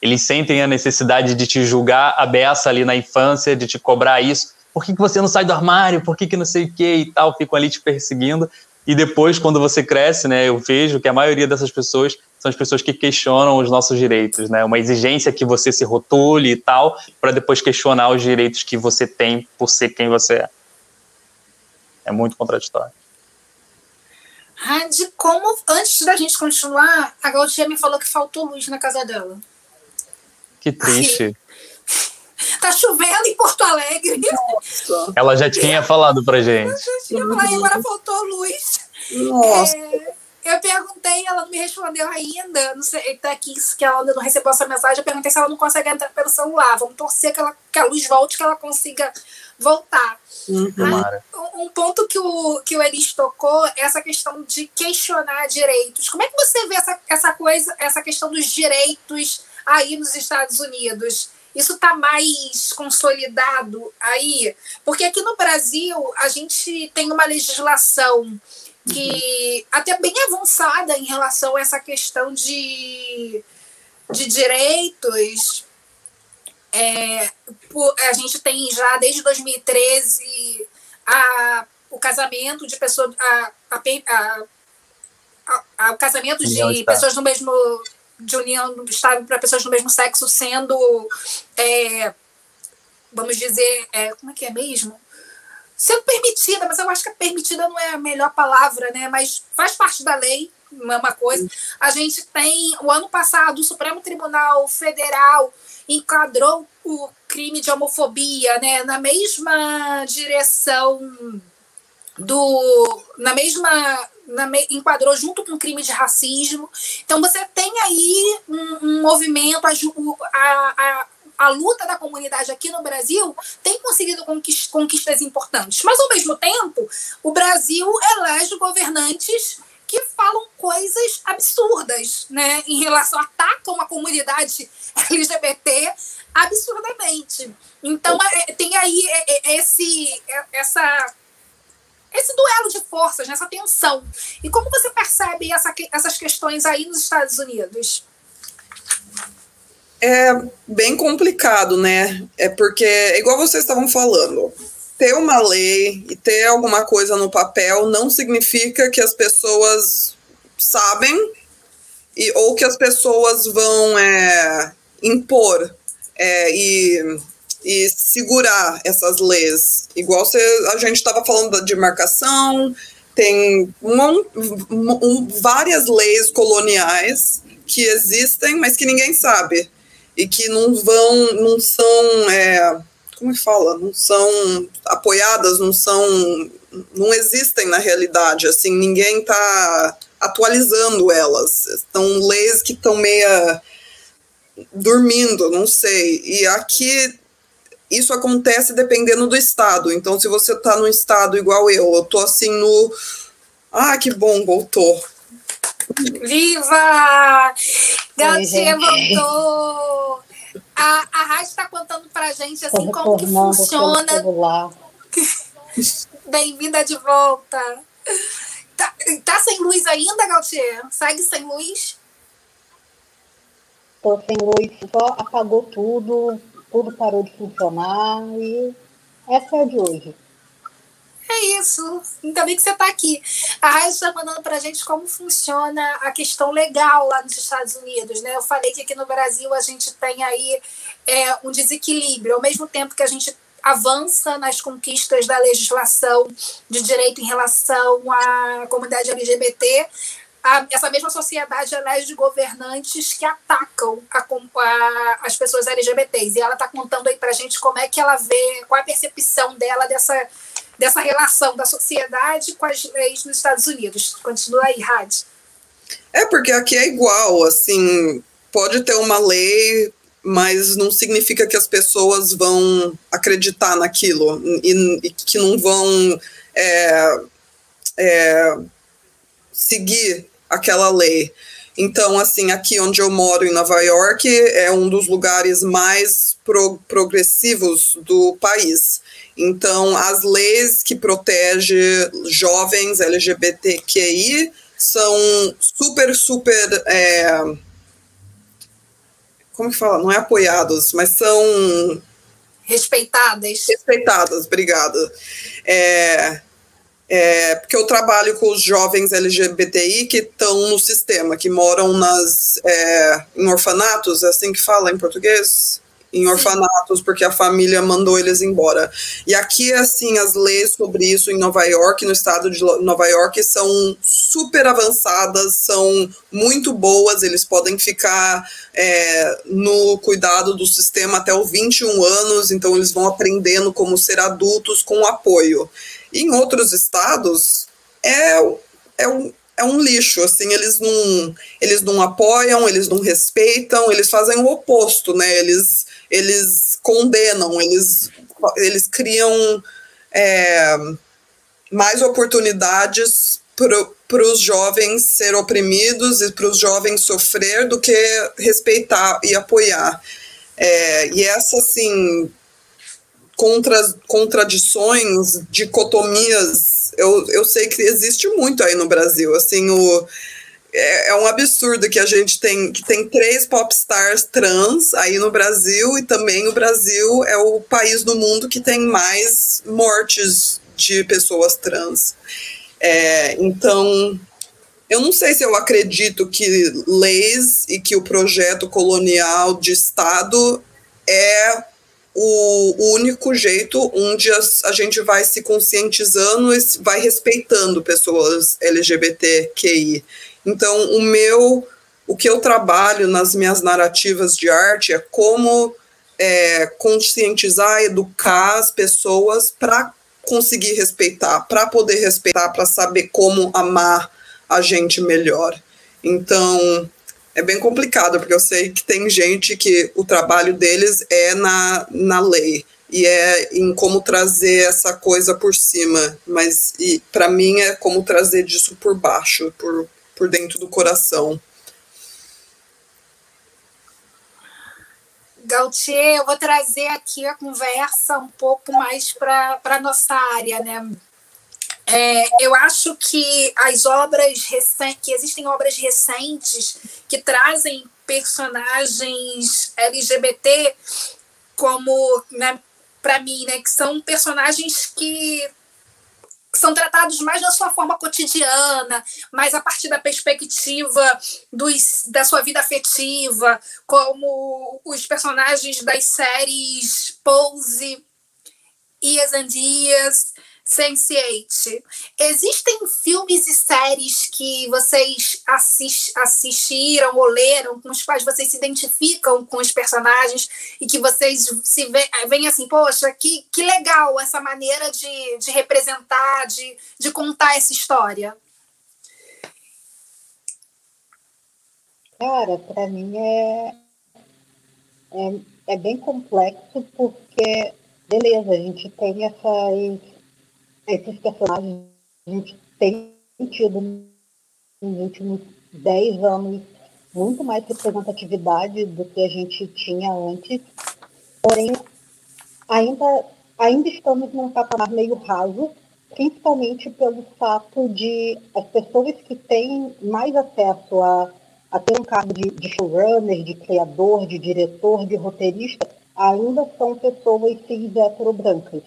Eles sentem a necessidade de te julgar a beça ali na infância, de te cobrar isso. Por que, que você não sai do armário? Por que, que não sei o que e tal? Ficam ali te perseguindo. E depois, quando você cresce, né, eu vejo que a maioria dessas pessoas são as pessoas que questionam os nossos direitos, né? Uma exigência que você se rotule e tal, para depois questionar os direitos que você tem por ser quem você é. É muito contraditório. Rad, como antes da gente continuar, a Gaudia me falou que faltou luz na casa dela. Que triste. Tá chovendo em Porto Alegre. Nossa. Ela já tinha falado pra gente. Já tinha falado, e agora faltou luz. Nossa. É, eu perguntei, ela não me respondeu ainda. Não sei, tá aqui que ela ainda não recebeu essa mensagem. Eu perguntei se ela não consegue entrar pelo celular. Vamos torcer que, ela, que a luz volte, que ela consiga voltar. Uhum. Um ponto que o, que o Elis tocou é essa questão de questionar direitos. Como é que você vê essa, essa coisa, essa questão dos direitos aí nos Estados Unidos? Isso está mais consolidado aí? Porque aqui no Brasil a gente tem uma legislação que até bem avançada em relação a essa questão de, de direitos é, a gente tem já desde 2013 a, o casamento de pessoas. A, a, a, o casamento de pessoas do mesmo. de união do Estado para pessoas do mesmo sexo sendo. É, vamos dizer. É, como é que é mesmo? Sendo permitida, mas eu acho que permitida não é a melhor palavra, né? Mas faz parte da lei, não é uma coisa. A gente tem, o ano passado, o Supremo Tribunal Federal enquadrou o crime de homofobia né, na mesma direção do. na mesma. Na enquadrou junto com o crime de racismo. Então você tem aí um, um movimento, a, a, a, luta da comunidade aqui no Brasil tem conseguido conquistas importantes. Mas ao mesmo tempo, o Brasil elege governantes que falam coisas absurdas, né, em relação atacam a comunidade LGBT absurdamente. Então é, tem aí é, é, esse essa esse duelo de forças, né, tensão. E como você percebe essa, essas questões aí nos Estados Unidos? É bem complicado, né? É porque, igual vocês estavam falando, ter uma lei e ter alguma coisa no papel não significa que as pessoas sabem e, ou que as pessoas vão é, impor é, e, e segurar essas leis. Igual você, a gente estava falando de marcação, tem um, um, várias leis coloniais que existem, mas que ninguém sabe. E que não vão, não são, é, como que fala, não são apoiadas, não são, não existem na realidade, assim, ninguém está atualizando elas, são leis que estão meia dormindo, não sei, e aqui isso acontece dependendo do estado. Então, se você está no estado igual eu, eu tô assim no. Ah, que bom, voltou. Viva! Gatinha voltou! A, a rádio está contando pra gente assim como que funciona. Bem-vinda de volta. Tá, tá sem luz ainda, Gautier? Segue sem luz? Tô sem luz, só apagou tudo, tudo parou de funcionar e essa é a de hoje. É isso. Ainda bem que você está aqui. A Raia está mandando para a gente como funciona a questão legal lá nos Estados Unidos. Né? Eu falei que aqui no Brasil a gente tem aí é, um desequilíbrio. Ao mesmo tempo que a gente avança nas conquistas da legislação de direito em relação à comunidade LGBT, a, essa mesma sociedade elege governantes que atacam a, a, as pessoas LGBTs. E ela está contando aí para a gente como é que ela vê, qual é a percepção dela dessa, dessa relação da sociedade com as leis nos Estados Unidos. Continua aí, Rad. É, porque aqui é igual, assim, pode ter uma lei, mas não significa que as pessoas vão acreditar naquilo e, e que não vão é, é, seguir aquela lei. Então, assim, aqui onde eu moro, em Nova York, é um dos lugares mais pro progressivos do país. Então, as leis que protegem jovens LGBTQI são super, super. É, como que fala? Não é apoiados, mas são. Respeitadas. Respeitadas, obrigada. É, é, porque eu trabalho com os jovens LGBTI que estão no sistema, que moram nas, é, em orfanatos, é assim que fala em português? Em orfanatos, porque a família mandou eles embora. E aqui, assim, as leis sobre isso em Nova York, no estado de Nova York, são super avançadas, são muito boas, eles podem ficar é, no cuidado do sistema até os 21 anos, então eles vão aprendendo como ser adultos com apoio. Em outros estados, é, é, um, é um lixo, assim, eles não, eles não apoiam, eles não respeitam, eles fazem o oposto, né? Eles, eles condenam, eles, eles criam é, mais oportunidades para os jovens ser oprimidos e para os jovens sofrer do que respeitar e apoiar. É, e essa, assim, contra, contradições, dicotomias, eu, eu sei que existe muito aí no Brasil, assim, o, é, é, um absurdo que a gente tem que tem três popstars trans aí no Brasil e também o Brasil é o país do mundo que tem mais mortes de pessoas trans. É, então, eu não sei se eu acredito que leis e que o projeto colonial de Estado é o, único jeito onde a gente vai se conscientizando e vai respeitando pessoas LGBTQI. Então, o meu, o que eu trabalho nas minhas narrativas de arte é como é, conscientizar, educar as pessoas para conseguir respeitar, para poder respeitar, para saber como amar a gente melhor. Então, é bem complicado, porque eu sei que tem gente que o trabalho deles é na, na lei e é em como trazer essa coisa por cima, mas para mim é como trazer disso por baixo, por, por dentro do coração. Gautier, eu vou trazer aqui a conversa um pouco mais para a nossa área, né? É, eu acho que as obras recentes, que existem obras recentes que trazem personagens LGBT como, né, para mim, né, que são personagens que são tratados mais na sua forma cotidiana, mais a partir da perspectiva dos, da sua vida afetiva, como os personagens das séries Pose, Ias and Dias, Sense8, existem filmes e séries que vocês assist, assistiram ou leram, com os quais vocês se identificam com os personagens e que vocês se veem assim, poxa, que, que legal essa maneira de, de representar, de, de contar essa história? Cara, para mim é, é, é bem complexo porque, beleza, a gente tem essas esses personagens a gente tem tido nos últimos 10 anos muito mais representatividade do que a gente tinha antes, porém ainda, ainda estamos num patamar meio raso, principalmente pelo fato de as pessoas que têm mais acesso a, a ter um cargo de, de showrunner, de criador, de diretor, de roteirista, ainda são pessoas cis brancas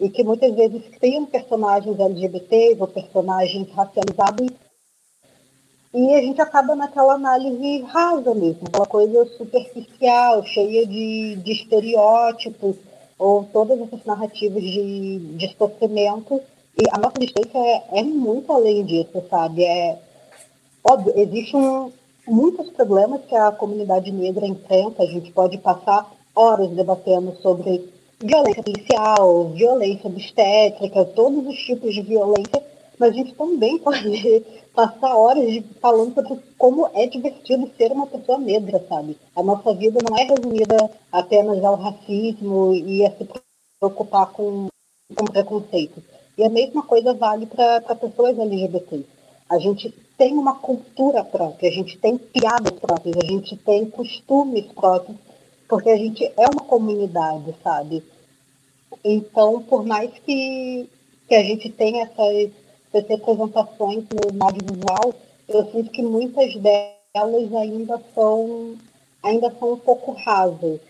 e que muitas vezes criam personagens LGBTs ou personagens racializados e a gente acaba naquela análise rasa mesmo, aquela coisa superficial, cheia de, de estereótipos ou todas essas narrativas de, de sofrimento. E a nossa distância é, é muito além disso, sabe? É, óbvio, existem um, muitos problemas que a comunidade negra enfrenta, a gente pode passar horas debatendo sobre violência policial, violência obstétrica, todos os tipos de violência, mas a gente também pode passar horas de, falando sobre como é divertido ser uma pessoa negra, sabe? A nossa vida não é resumida apenas ao racismo e a se preocupar com, com preconceito. E a mesma coisa vale para pessoas LGBT. A gente tem uma cultura própria, a gente tem piadas próprias, a gente tem costumes próprios porque a gente é uma comunidade, sabe? Então, por mais que, que a gente tenha essas, essas representações no audiovisual, eu sinto que muitas delas ainda são, ainda são um pouco rasas.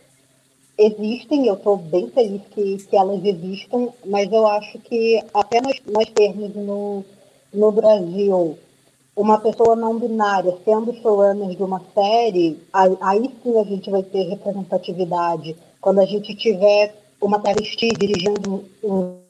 Existem, eu estou bem feliz que, que elas existam, mas eu acho que apenas nós termos no, no Brasil uma pessoa não binária sendo showrunner de uma série, aí, aí sim a gente vai ter representatividade. Quando a gente tiver uma travesti dirigindo um,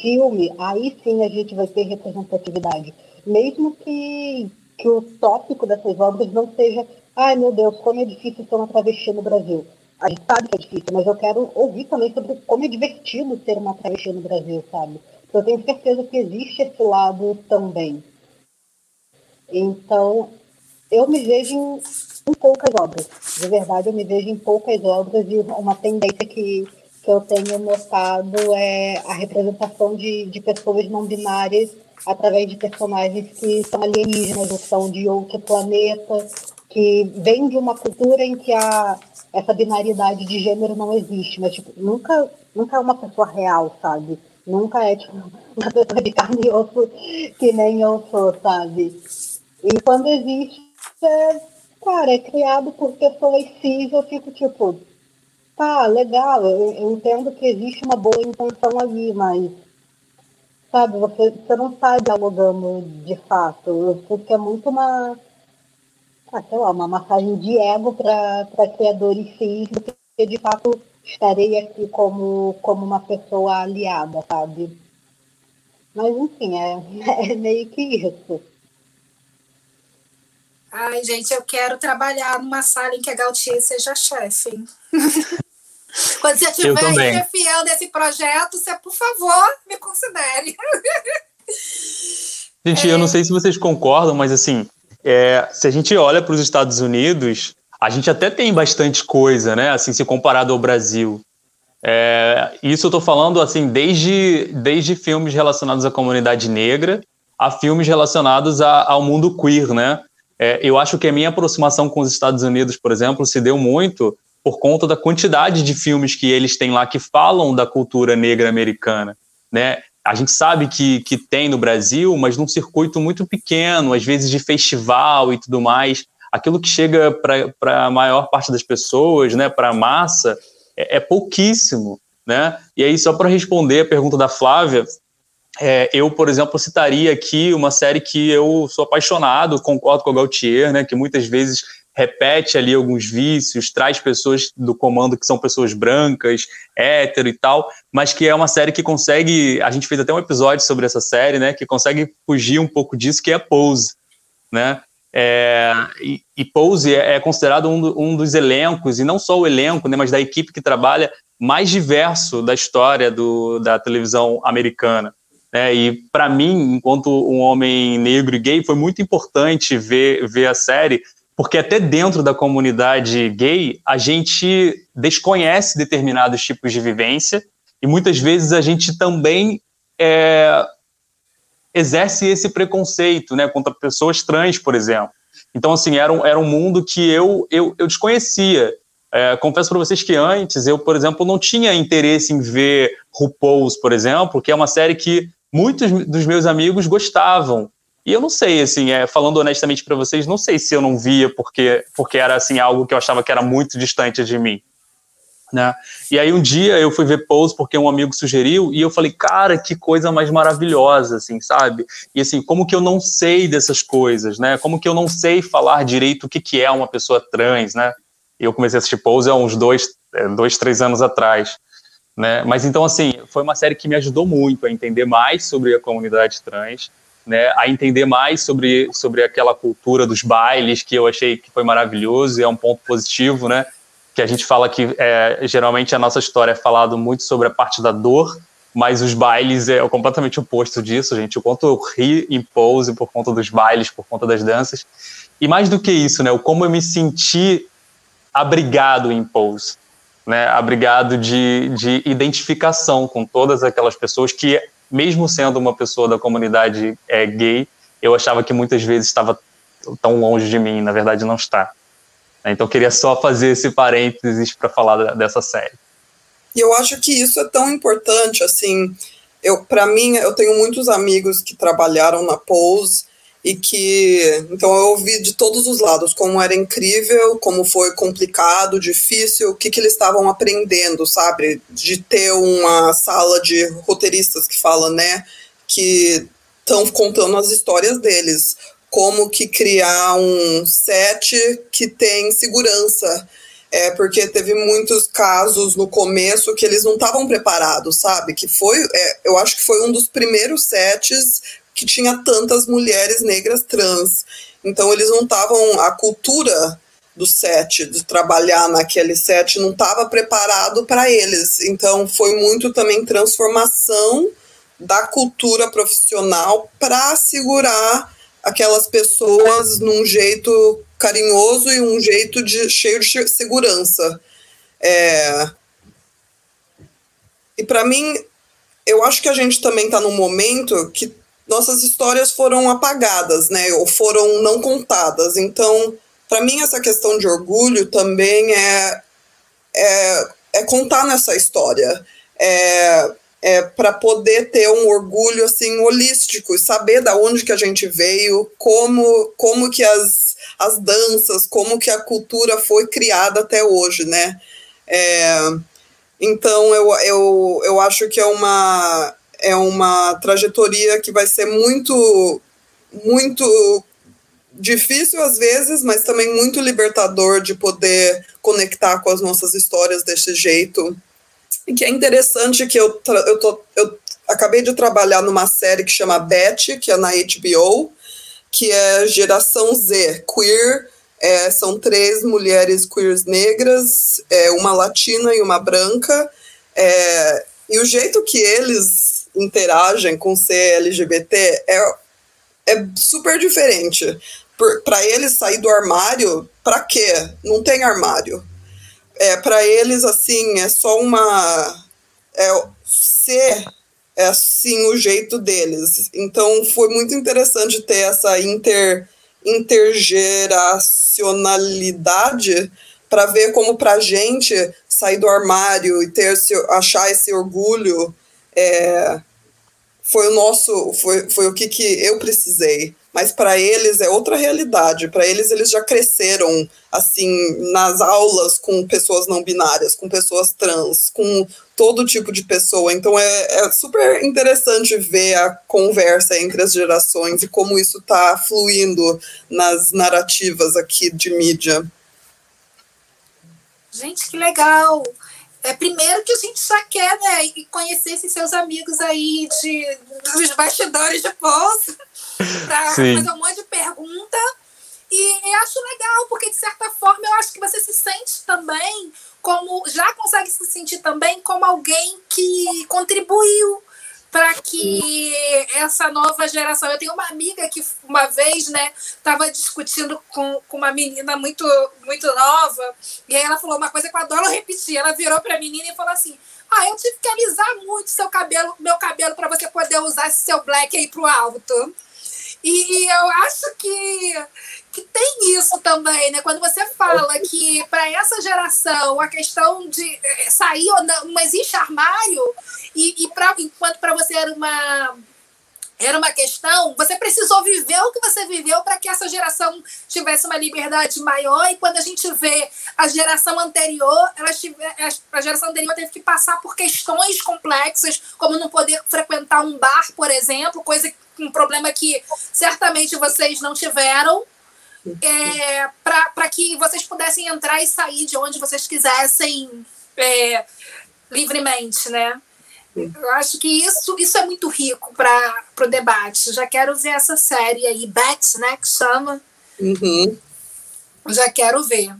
filme, aí sim a gente vai ter representatividade. Mesmo que, que o tópico dessas obras não seja, ai meu Deus, como é difícil ser uma travesti no Brasil. A gente sabe que é difícil, mas eu quero ouvir também sobre como é divertido ser uma travesti no Brasil, sabe? Eu tenho certeza que existe esse lado também. Então, eu me vejo em, em, poucas obras. De verdade, eu me vejo em poucas obras e uma tendência que, que eu tenho notado é a representação de, de pessoas não binárias através de personagens que são alienígenas ou são de outro planeta, que vêm de uma cultura em que a, essa binaridade de gênero não existe, mas tipo, nunca, nunca é uma pessoa real, sabe? Nunca é tipo, uma pessoa de carne e osso que nem eu sou, sabe? E quando existe, é, cara, é criado por pessoas cis, eu fico tipo, tá, legal, eu, eu entendo que existe uma boa intenção ali, mas sabe, você, você não está dialogando de fato. Eu sinto que é muito uma, ah, sei lá, uma massagem de ego para criadores cis, porque de fato estarei aqui como, como uma pessoa aliada, sabe? Mas enfim, é, é meio que isso. Ai, gente, eu quero trabalhar numa sala em que a Gautier seja chefe. Quando você estiver chefiando esse projeto, você, por favor, me considere. Gente, é... eu não sei se vocês concordam, mas assim, é, se a gente olha para os Estados Unidos, a gente até tem bastante coisa, né? Assim, se comparado ao Brasil. É, isso eu estou falando assim desde, desde filmes relacionados à comunidade negra a filmes relacionados a, ao mundo queer, né? É, eu acho que a minha aproximação com os Estados Unidos, por exemplo, se deu muito por conta da quantidade de filmes que eles têm lá que falam da cultura negra americana, né? A gente sabe que, que tem no Brasil, mas num circuito muito pequeno, às vezes de festival e tudo mais. Aquilo que chega para a maior parte das pessoas, né, para a massa, é, é pouquíssimo. Né? E aí, só para responder a pergunta da Flávia, é, eu, por exemplo, citaria aqui uma série que eu sou apaixonado, concordo com o Gautier, né, que muitas vezes repete ali alguns vícios, traz pessoas do comando que são pessoas brancas, hétero e tal, mas que é uma série que consegue, a gente fez até um episódio sobre essa série, né, que consegue fugir um pouco disso, que é Pose, né, é, e, e, Pose é, é considerado um, do, um, dos elencos, e não só o elenco, né, mas da equipe que trabalha mais diverso da história do, da televisão americana. Né? E para mim, enquanto um homem negro e gay, foi muito importante ver, ver a série, porque até dentro da comunidade gay, a gente desconhece determinados tipos de vivência e muitas vezes a gente também é, exerce esse preconceito né, contra pessoas trans, por exemplo. Então, assim, era um, era um mundo que eu, eu, eu desconhecia. É, confesso para vocês que antes eu, por exemplo, não tinha interesse em ver RuPaul's, por exemplo, que é uma série que muitos dos meus amigos gostavam. E eu não sei, assim, é, falando honestamente para vocês, não sei se eu não via porque, porque era assim algo que eu achava que era muito distante de mim. Né? E aí um dia eu fui ver Pose porque um amigo sugeriu e eu falei, cara, que coisa mais maravilhosa, assim, sabe? E assim, como que eu não sei dessas coisas, né? Como que eu não sei falar direito o que, que é uma pessoa trans, né? E eu comecei a assistir Pose há uns dois, é, dois, três anos atrás, né? Mas então, assim, foi uma série que me ajudou muito a entender mais sobre a comunidade trans, né, a entender mais sobre, sobre aquela cultura dos bailes que eu achei que foi maravilhoso e é um ponto positivo, né, que a gente fala que é, geralmente a nossa história é falado muito sobre a parte da dor, mas os bailes é completamente oposto disso, gente. O quanto eu ri em pose por conta dos bailes, por conta das danças. E mais do que isso, né, o como eu me senti abrigado em pose, né, abrigado de, de identificação com todas aquelas pessoas que mesmo sendo uma pessoa da comunidade é, gay, eu achava que muitas vezes estava tão longe de mim, na verdade não está. Então queria só fazer esse parênteses para falar dessa série. E eu acho que isso é tão importante, assim, eu para mim eu tenho muitos amigos que trabalharam na Pose e que então eu ouvi de todos os lados como era incrível, como foi complicado, difícil, o que, que eles estavam aprendendo, sabe? De ter uma sala de roteiristas que fala, né, que estão contando as histórias deles, como que criar um set que tem segurança. É porque teve muitos casos no começo que eles não estavam preparados, sabe? Que foi, é, eu acho que foi um dos primeiros sets que tinha tantas mulheres negras trans. Então eles não estavam a cultura do set, de trabalhar naquele set, não estava preparado para eles. Então foi muito também transformação da cultura profissional para segurar aquelas pessoas num jeito carinhoso e um jeito de, cheio de segurança. É... E para mim, eu acho que a gente também está num momento que nossas histórias foram apagadas, né, ou foram não contadas. Então, para mim, essa questão de orgulho também é, é, é contar nessa história. É, é para poder ter um orgulho assim holístico saber da onde que a gente veio, como como que as, as danças, como que a cultura foi criada até hoje, né? É, então eu, eu, eu acho que é uma é uma trajetória que vai ser muito, muito difícil às vezes, mas também muito libertador de poder conectar com as nossas histórias desse jeito. E que é interessante que eu, eu, tô, eu acabei de trabalhar numa série que chama Beth, que é na HBO, que é Geração Z, queer. É, são três mulheres queers negras, é, uma latina e uma branca. É, e o jeito que eles interagem com ser LGBT é, é super diferente. Para eles sair do armário, para quê? Não tem armário. É, para eles, assim, é só uma. É, ser é assim o jeito deles. Então foi muito interessante ter essa inter, intergeracionalidade para ver como para gente sair do armário e ter esse, achar esse orgulho é, foi o nosso, foi, foi o que, que eu precisei mas para eles é outra realidade. Para eles, eles já cresceram assim nas aulas com pessoas não binárias, com pessoas trans, com todo tipo de pessoa. Então é, é super interessante ver a conversa entre as gerações e como isso está fluindo nas narrativas aqui de mídia. Gente, que legal! É, primeiro que a gente já quer né, conhecer esses seus amigos aí de, dos bastidores de bolsa para fazer um monte de pergunta. E acho legal, porque de certa forma eu acho que você se sente também como. Já consegue se sentir também como alguém que contribuiu para que essa nova geração. Eu tenho uma amiga que uma vez, né, estava discutindo com, com uma menina muito muito nova, e aí ela falou uma coisa que eu adoro repetir. Ela virou para a menina e falou assim: "Ah, eu tive que alisar muito seu cabelo, meu cabelo para você poder usar esse seu black aí pro alto". E, e eu acho que que tem isso também, né? Quando você fala que para essa geração a questão de eh, sair ou não, não existe armário, e, e pra, enquanto para você era uma era uma questão, você precisou viver o que você viveu para que essa geração tivesse uma liberdade maior. E quando a gente vê a geração anterior, ela tiver, a geração anterior teve que passar por questões complexas, como não poder frequentar um bar, por exemplo, coisa um problema que certamente vocês não tiveram é, para que vocês pudessem entrar e sair de onde vocês quisessem é, livremente, né? Eu acho que isso, isso é muito rico para o debate. Já quero ver essa série aí, Bet, né, que chama. Uhum. Já quero ver.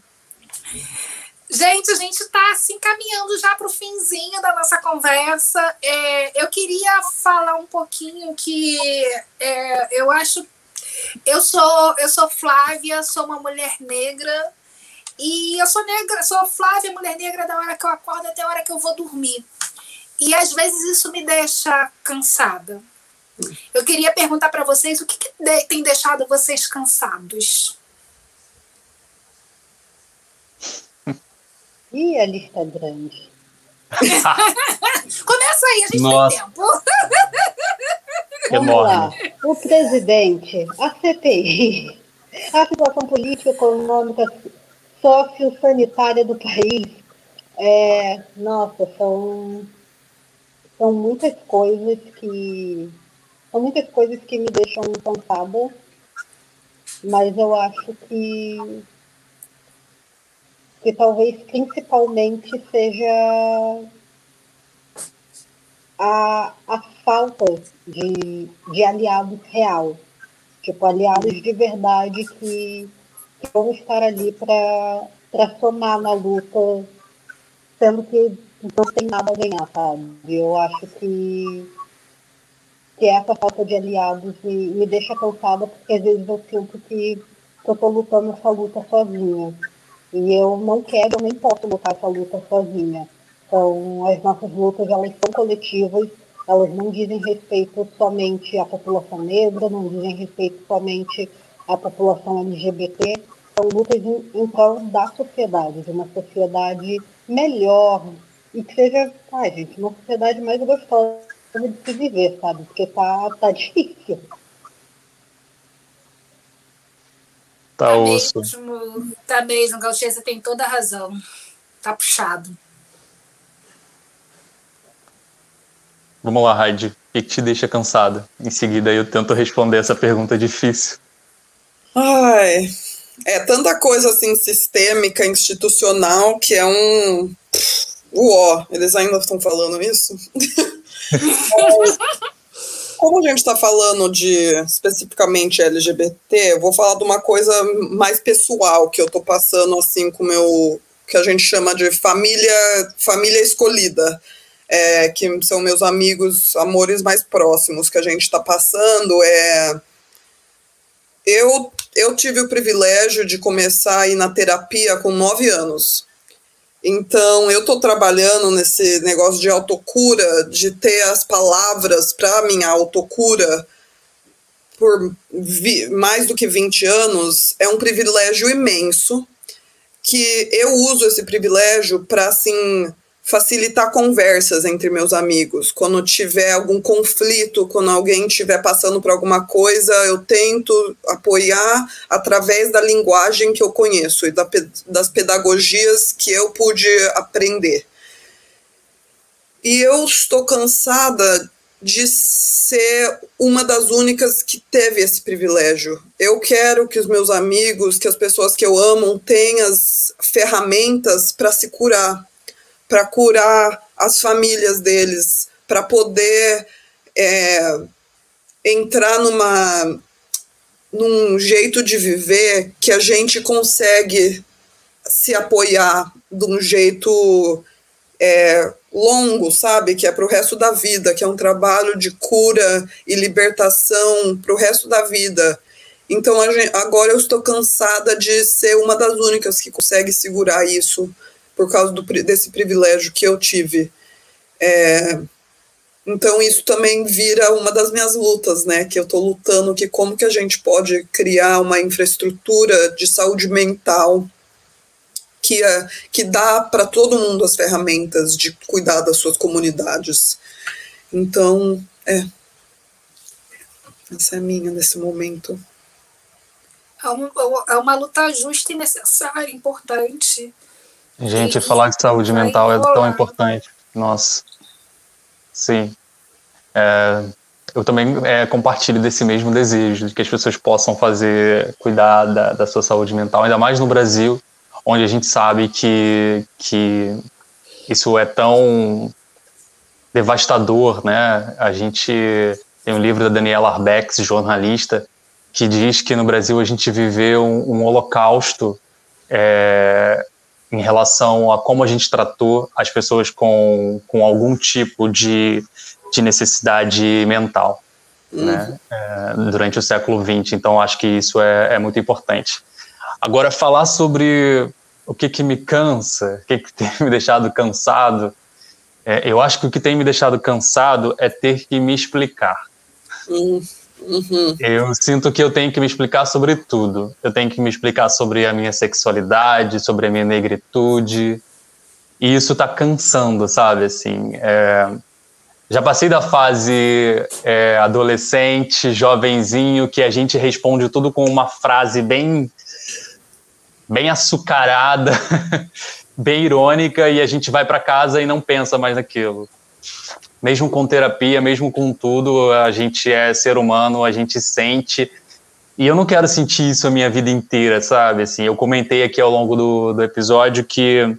Gente, a gente está assim caminhando já para o finzinho da nossa conversa. É, eu queria falar um pouquinho que é, eu acho eu sou, eu sou Flávia, sou uma mulher negra. E eu sou negra, sou Flávia, mulher negra, da hora que eu acordo até a hora que eu vou dormir. E às vezes isso me deixa cansada. Eu queria perguntar para vocês o que, que tem deixado vocês cansados. E a lista é grande. Começa aí, a gente Nossa. tem tempo. Vamos lá. O presidente, a CPI, a situação política, econômica, sociossanitária do país, é, nossa, são, são muitas coisas que são muitas coisas que me deixam cansada, mas eu acho que que talvez principalmente seja a, a falta de, de aliados real, tipo, aliados de verdade que, que vão estar ali para somar na luta, sendo que não tem nada a ganhar, sabe? Eu acho que, que essa falta de aliados me, me deixa cansada, porque às vezes eu sinto que eu estou lutando essa luta sozinha. E eu não quero, eu nem posso lutar essa luta sozinha. Então, as nossas lutas, elas são coletivas, elas não dizem respeito somente à população negra, não dizem respeito somente à população LGBT, são lutas em, em prol da sociedade, de uma sociedade melhor e que seja, ai, gente, uma sociedade mais gostosa de se viver, sabe? Porque tá, tá difícil. Tá, tá osso. Mesmo, tá mesmo, Gauchê, você tem toda a razão. Tá puxado. Vamos lá, Raid. O que, te deixa cansada? Em seguida eu tento responder essa pergunta difícil. Ai, é tanta coisa assim sistêmica, institucional, que é um. Uó, eles ainda estão falando isso? Como a gente está falando de especificamente LGBT, eu vou falar de uma coisa mais pessoal que eu estou passando assim com o meu que a gente chama de família família escolhida é, que são meus amigos, amores mais próximos que a gente está passando, é eu, eu tive o privilégio de começar a ir na terapia com nove anos. Então, eu estou trabalhando nesse negócio de autocura, de ter as palavras para minha autocura por vi, mais do que 20 anos. É um privilégio imenso que eu uso esse privilégio para, assim, facilitar conversas entre meus amigos. Quando tiver algum conflito, quando alguém estiver passando por alguma coisa, eu tento apoiar através da linguagem que eu conheço e da, das pedagogias que eu pude aprender. E eu estou cansada de ser uma das únicas que teve esse privilégio. Eu quero que os meus amigos, que as pessoas que eu amo tenham as ferramentas para se curar, para curar as famílias deles, para poder é, entrar numa num jeito de viver que a gente consegue se apoiar de um jeito é, longo, sabe? Que é para o resto da vida, que é um trabalho de cura e libertação para o resto da vida. Então gente, agora eu estou cansada de ser uma das únicas que consegue segurar isso por causa do, desse privilégio que eu tive. É, então isso também vira uma das minhas lutas, né? Que eu estou lutando que como que a gente pode criar uma infraestrutura de saúde mental que, é, que dá para todo mundo as ferramentas de cuidar das suas comunidades. Então, é. Essa é minha nesse momento. É é uma luta justa e necessária, importante. Gente, e, falar de saúde mental é tão importante. Nossa. Sim. É, eu também é, compartilho desse mesmo desejo, de que as pessoas possam fazer, cuidar da, da sua saúde mental, ainda mais no Brasil, onde a gente sabe que, que isso é tão devastador, né? A gente tem um livro da Daniela Arbex, jornalista, que diz que no Brasil a gente viveu um, um holocausto é, em relação a como a gente tratou as pessoas com, com algum tipo de, de necessidade mental uhum. né? É, durante o século XX. Então, acho que isso é, é muito importante. Agora, falar sobre o que, que me cansa, o que, que tem me deixado cansado, é, eu acho que o que tem me deixado cansado é ter que me explicar. Uhum. Eu sinto que eu tenho que me explicar sobre tudo. Eu tenho que me explicar sobre a minha sexualidade, sobre a minha negritude. E isso tá cansando, sabe? Assim, é... já passei da fase é, adolescente, jovenzinho, que a gente responde tudo com uma frase bem bem açucarada, bem irônica, e a gente vai para casa e não pensa mais naquilo. Mesmo com terapia, mesmo com tudo, a gente é ser humano, a gente sente. E eu não quero sentir isso a minha vida inteira, sabe? Assim, eu comentei aqui ao longo do, do episódio que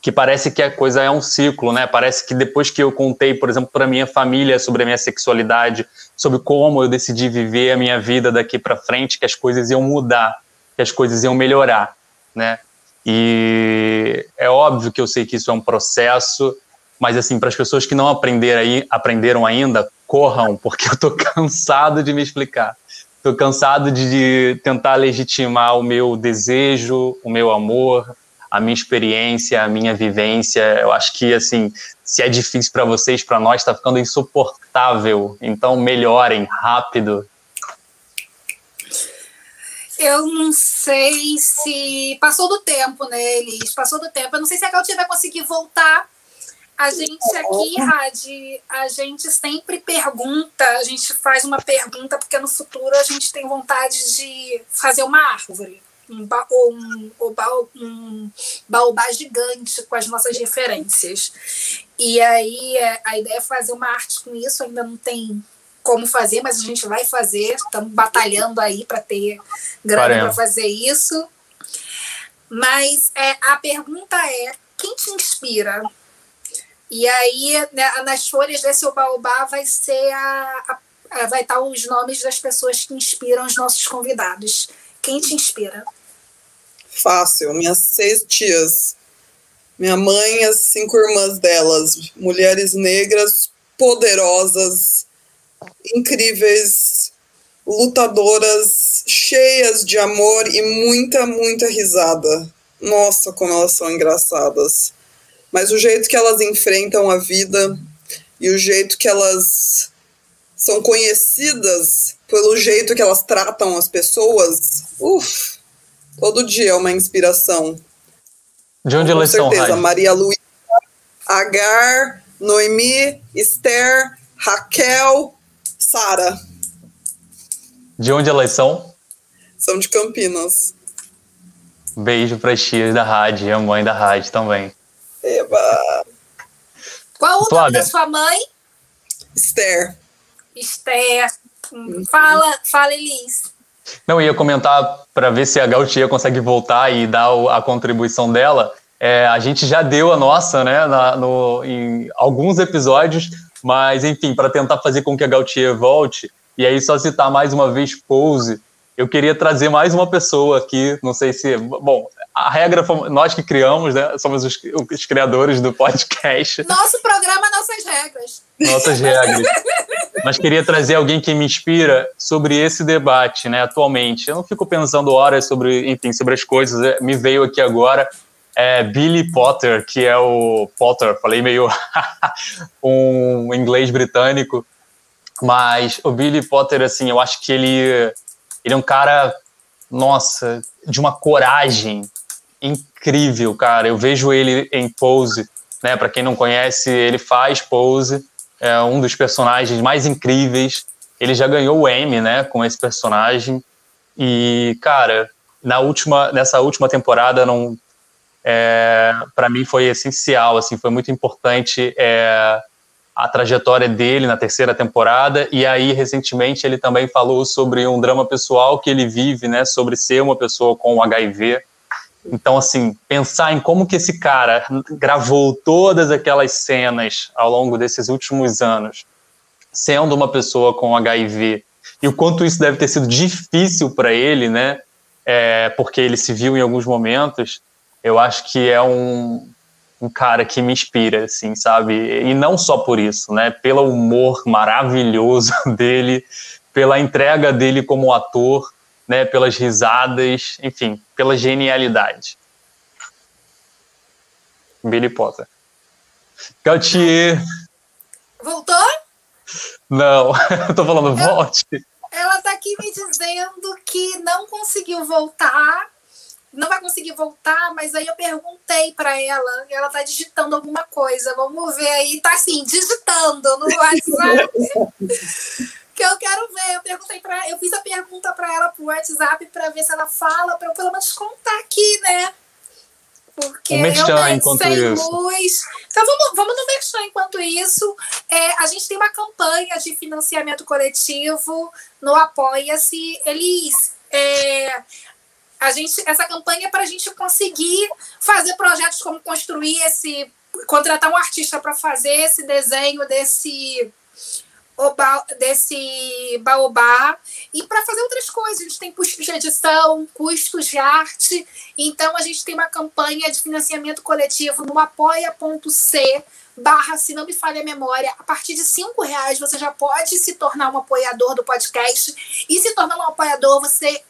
que parece que a coisa é um ciclo, né? Parece que depois que eu contei, por exemplo, para minha família sobre a minha sexualidade, sobre como eu decidi viver a minha vida daqui para frente, que as coisas iam mudar que as coisas iam melhorar, né? E é óbvio que eu sei que isso é um processo, mas assim, para as pessoas que não aprenderam, aí, aprenderam ainda, corram, porque eu estou cansado de me explicar. Estou cansado de tentar legitimar o meu desejo, o meu amor, a minha experiência, a minha vivência. Eu acho que, assim, se é difícil para vocês, para nós está ficando insuportável. Então, melhorem rápido, eu não sei se passou do tempo, né, Elis? Passou do tempo. Eu não sei se a Gautier vai conseguir voltar. A gente aqui, Rad, a gente sempre pergunta, a gente faz uma pergunta, porque no futuro a gente tem vontade de fazer uma árvore, um, ba ou um, ou um baobá gigante com as nossas referências. E aí é, a ideia é fazer uma arte com isso, ainda não tem como fazer, mas a gente vai fazer. Estamos batalhando aí para ter grana para fazer isso. Mas é, a pergunta é: quem te inspira? E aí, né, nas folhas desse Obaobá vai ser a, a, vai estar os nomes das pessoas que inspiram os nossos convidados. Quem te inspira? Fácil, minhas seis tias. Minha mãe e as cinco irmãs delas, mulheres negras poderosas, incríveis, lutadoras, cheias de amor e muita, muita risada. Nossa, como elas são engraçadas. Mas o jeito que elas enfrentam a vida e o jeito que elas são conhecidas pelo jeito que elas tratam as pessoas, uff, todo dia é uma inspiração. De onde Com elas certeza. são, Maria Luísa, Agar, Noemi, Esther, Raquel, Sara. De onde elas são? São de Campinas. Beijo para as tias da rádio e a mãe da rádio também. Eba! Qual o Flávia. nome da sua mãe? Esther. Esther. Hum, Fala, fala, Elis. Não, ia comentar para ver se a Gautier consegue voltar e dar a contribuição dela. É, a gente já deu a nossa, né, na- no, em alguns episódios, mas enfim, para tentar fazer com que a Gautier volte, e aí só citar mais uma vez Pose, eu queria trazer mais uma pessoa aqui, não sei se. Bom, a regra nós que criamos, né? Somos os, os criadores do podcast. Nosso programa, nossas regras. nossas regras. Mas queria trazer alguém que me inspira sobre esse debate, né, atualmente. Eu não fico pensando horas sobre, enfim, sobre as coisas. é, Me veio aqui agora é, Billy Potter, que é o Potter, falei meio um inglês britânico, mas o Billy Potter, assim, eu acho que ele, ele é um cara, nossa, de uma coragem incrível, cara. Eu vejo ele em Pose, né? Para quem não conhece, ele faz Pose, é um dos personagens mais incríveis. Ele já ganhou o Emmy, né, com esse personagem. E, cara, na última, nessa última temporada, não, é, para mim foi essencial, assim, foi muito importante é, a trajetória dele na terceira temporada. E aí, recentemente, ele também falou sobre um drama pessoal que ele vive, né, sobre ser uma pessoa com HIV. Então, assim, pensar em como que esse cara gravou todas aquelas cenas ao longo desses últimos anos, sendo uma pessoa com HIV, e o quanto isso deve ter sido difícil para ele, né? É, porque ele se viu em alguns momentos, eu acho que é um, um cara que me inspira, assim, sabe? E não só por isso, né? Pelo humor maravilhoso dele, pela entrega dele como ator, né? Pelas risadas, enfim, pela genialidade. Billy Potter. Gautier. Voltou? Não, eu tô falando, volte. Ela tá aqui me dizendo que não conseguiu voltar. Não vai conseguir voltar, mas aí eu perguntei para ela, e ela tá digitando alguma coisa. Vamos ver aí, tá assim, digitando no WhatsApp. que eu quero ver. Eu perguntei para, eu fiz a pergunta para ela pro WhatsApp para ver se ela fala, para eu pelo menos contar aqui, né? Porque Um merchan realmente, enquanto sem isso. luz. Então vamos, vamos no merchan enquanto isso. É, a gente tem uma campanha de financiamento coletivo no Apoia-se. Elis, é, a gente, essa campanha é para a gente conseguir fazer projetos como construir esse. contratar um artista para fazer esse desenho desse. Oba, desse baobá e para fazer outras coisas. A gente tem custos de edição, custos de arte. Então a gente tem uma campanha de financiamento coletivo no apoia.c barra, se não me falha a memória, a partir de cinco reais você já pode se tornar um apoiador do podcast. E se tornando um apoiador, você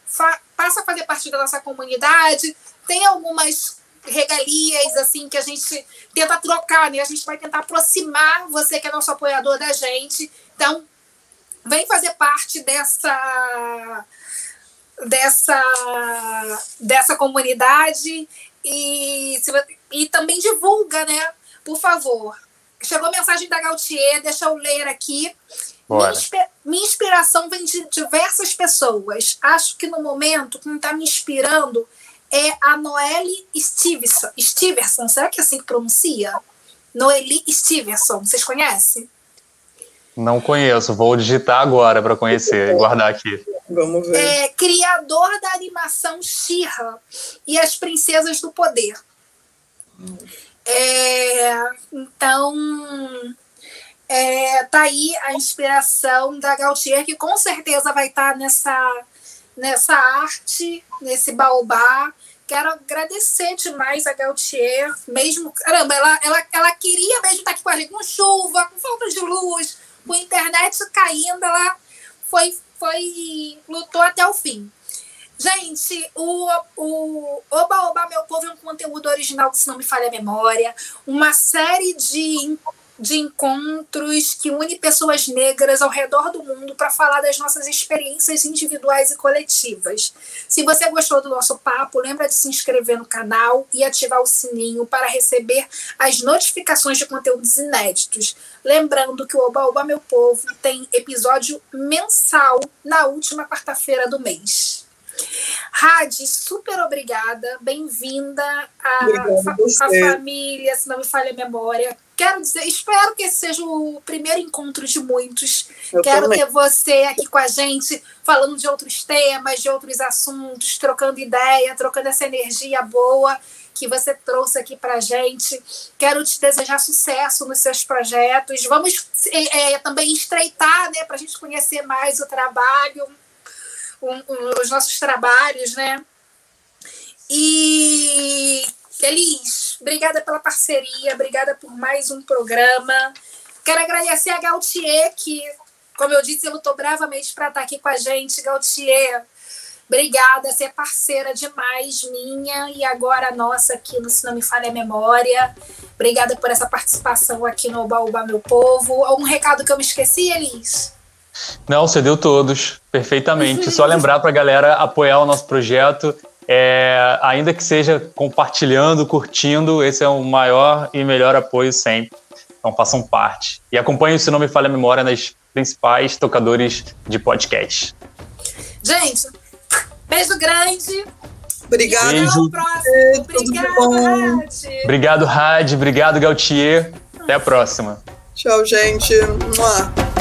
passa a fazer parte da nossa comunidade. Tem algumas regalias assim que a gente tenta trocar, né? A gente vai tentar aproximar você que é nosso apoiador da gente. Então, vem fazer parte dessa dessa dessa comunidade e, e também divulga, né? Por favor. Chegou a mensagem da Gautier, deixa eu ler aqui. Minha, minha, inspiração vem de diversas pessoas. Acho que no momento, quem está me inspirando é a Noelle Stevenson. Stevenson, será que é assim que pronuncia? Noelle Stevenson, vocês conhecem? Não conheço, vou digitar agora para conhecer e guardar aqui. Vamos ver. É criador da animação She-Ra e as Princesas do Poder. É, então, é, tá aí a inspiração da Gautier, que com certeza vai estar nessa, nessa arte, nesse baobá. Quero agradecer demais a Gautier, mesmo. Caramba, ela, ela, ela queria mesmo estar aqui com a gente, com chuva, com falta de luz, com internet caindo, ela foi, foi lutou até o fim. Gente, o, o Oba Oba Meu Povo é um conteúdo original, se não me falha a memória. Uma série de de encontros que une pessoas negras ao redor do mundo para falar das nossas experiências individuais e coletivas. Se você gostou do nosso papo, lembra de se inscrever no canal e ativar o sininho para receber as notificações de conteúdos inéditos. Lembrando que o Oba Oba Meu Povo tem episódio mensal na última quarta-feira do mês. Radi, super obrigada, bem-vinda à, à família, se não me falha a memória. Quero dizer, espero que esse seja o primeiro encontro de muitos. Eu Quero também. ter você aqui com a gente, falando de outros temas, de outros assuntos, trocando ideia, trocando essa energia boa que você trouxe aqui para gente. Quero te desejar sucesso nos seus projetos. Vamos é, é também estreitar, né, para a gente conhecer mais o trabalho um, um, os nossos trabalhos, né? E Elis, obrigada pela parceria, obrigada por mais um programa. Quero agradecer a Gautier, que, como eu disse, lutou bravamente para estar aqui com a gente. Gautier, obrigada, você é parceira demais minha e agora nossa aqui no Se Não Me Falha a Memória. Obrigada por essa participação aqui no Oba Meu Povo. Algum recado que eu me esqueci, Elis? Não, você deu todos, perfeitamente. Só lembrar para a galera apoiar o nosso projeto, é, ainda que seja compartilhando, curtindo, esse é o maior e melhor apoio sempre. Então façam parte. E acompanhem, se não me falha a memória, nas principais tocadores de podcast. Gente, beijo grande. Obrigada. Beijo. Obrigado, Obrigado, Rádio. Obrigado, Gautier. Até a próxima. Tchau, gente. Mua.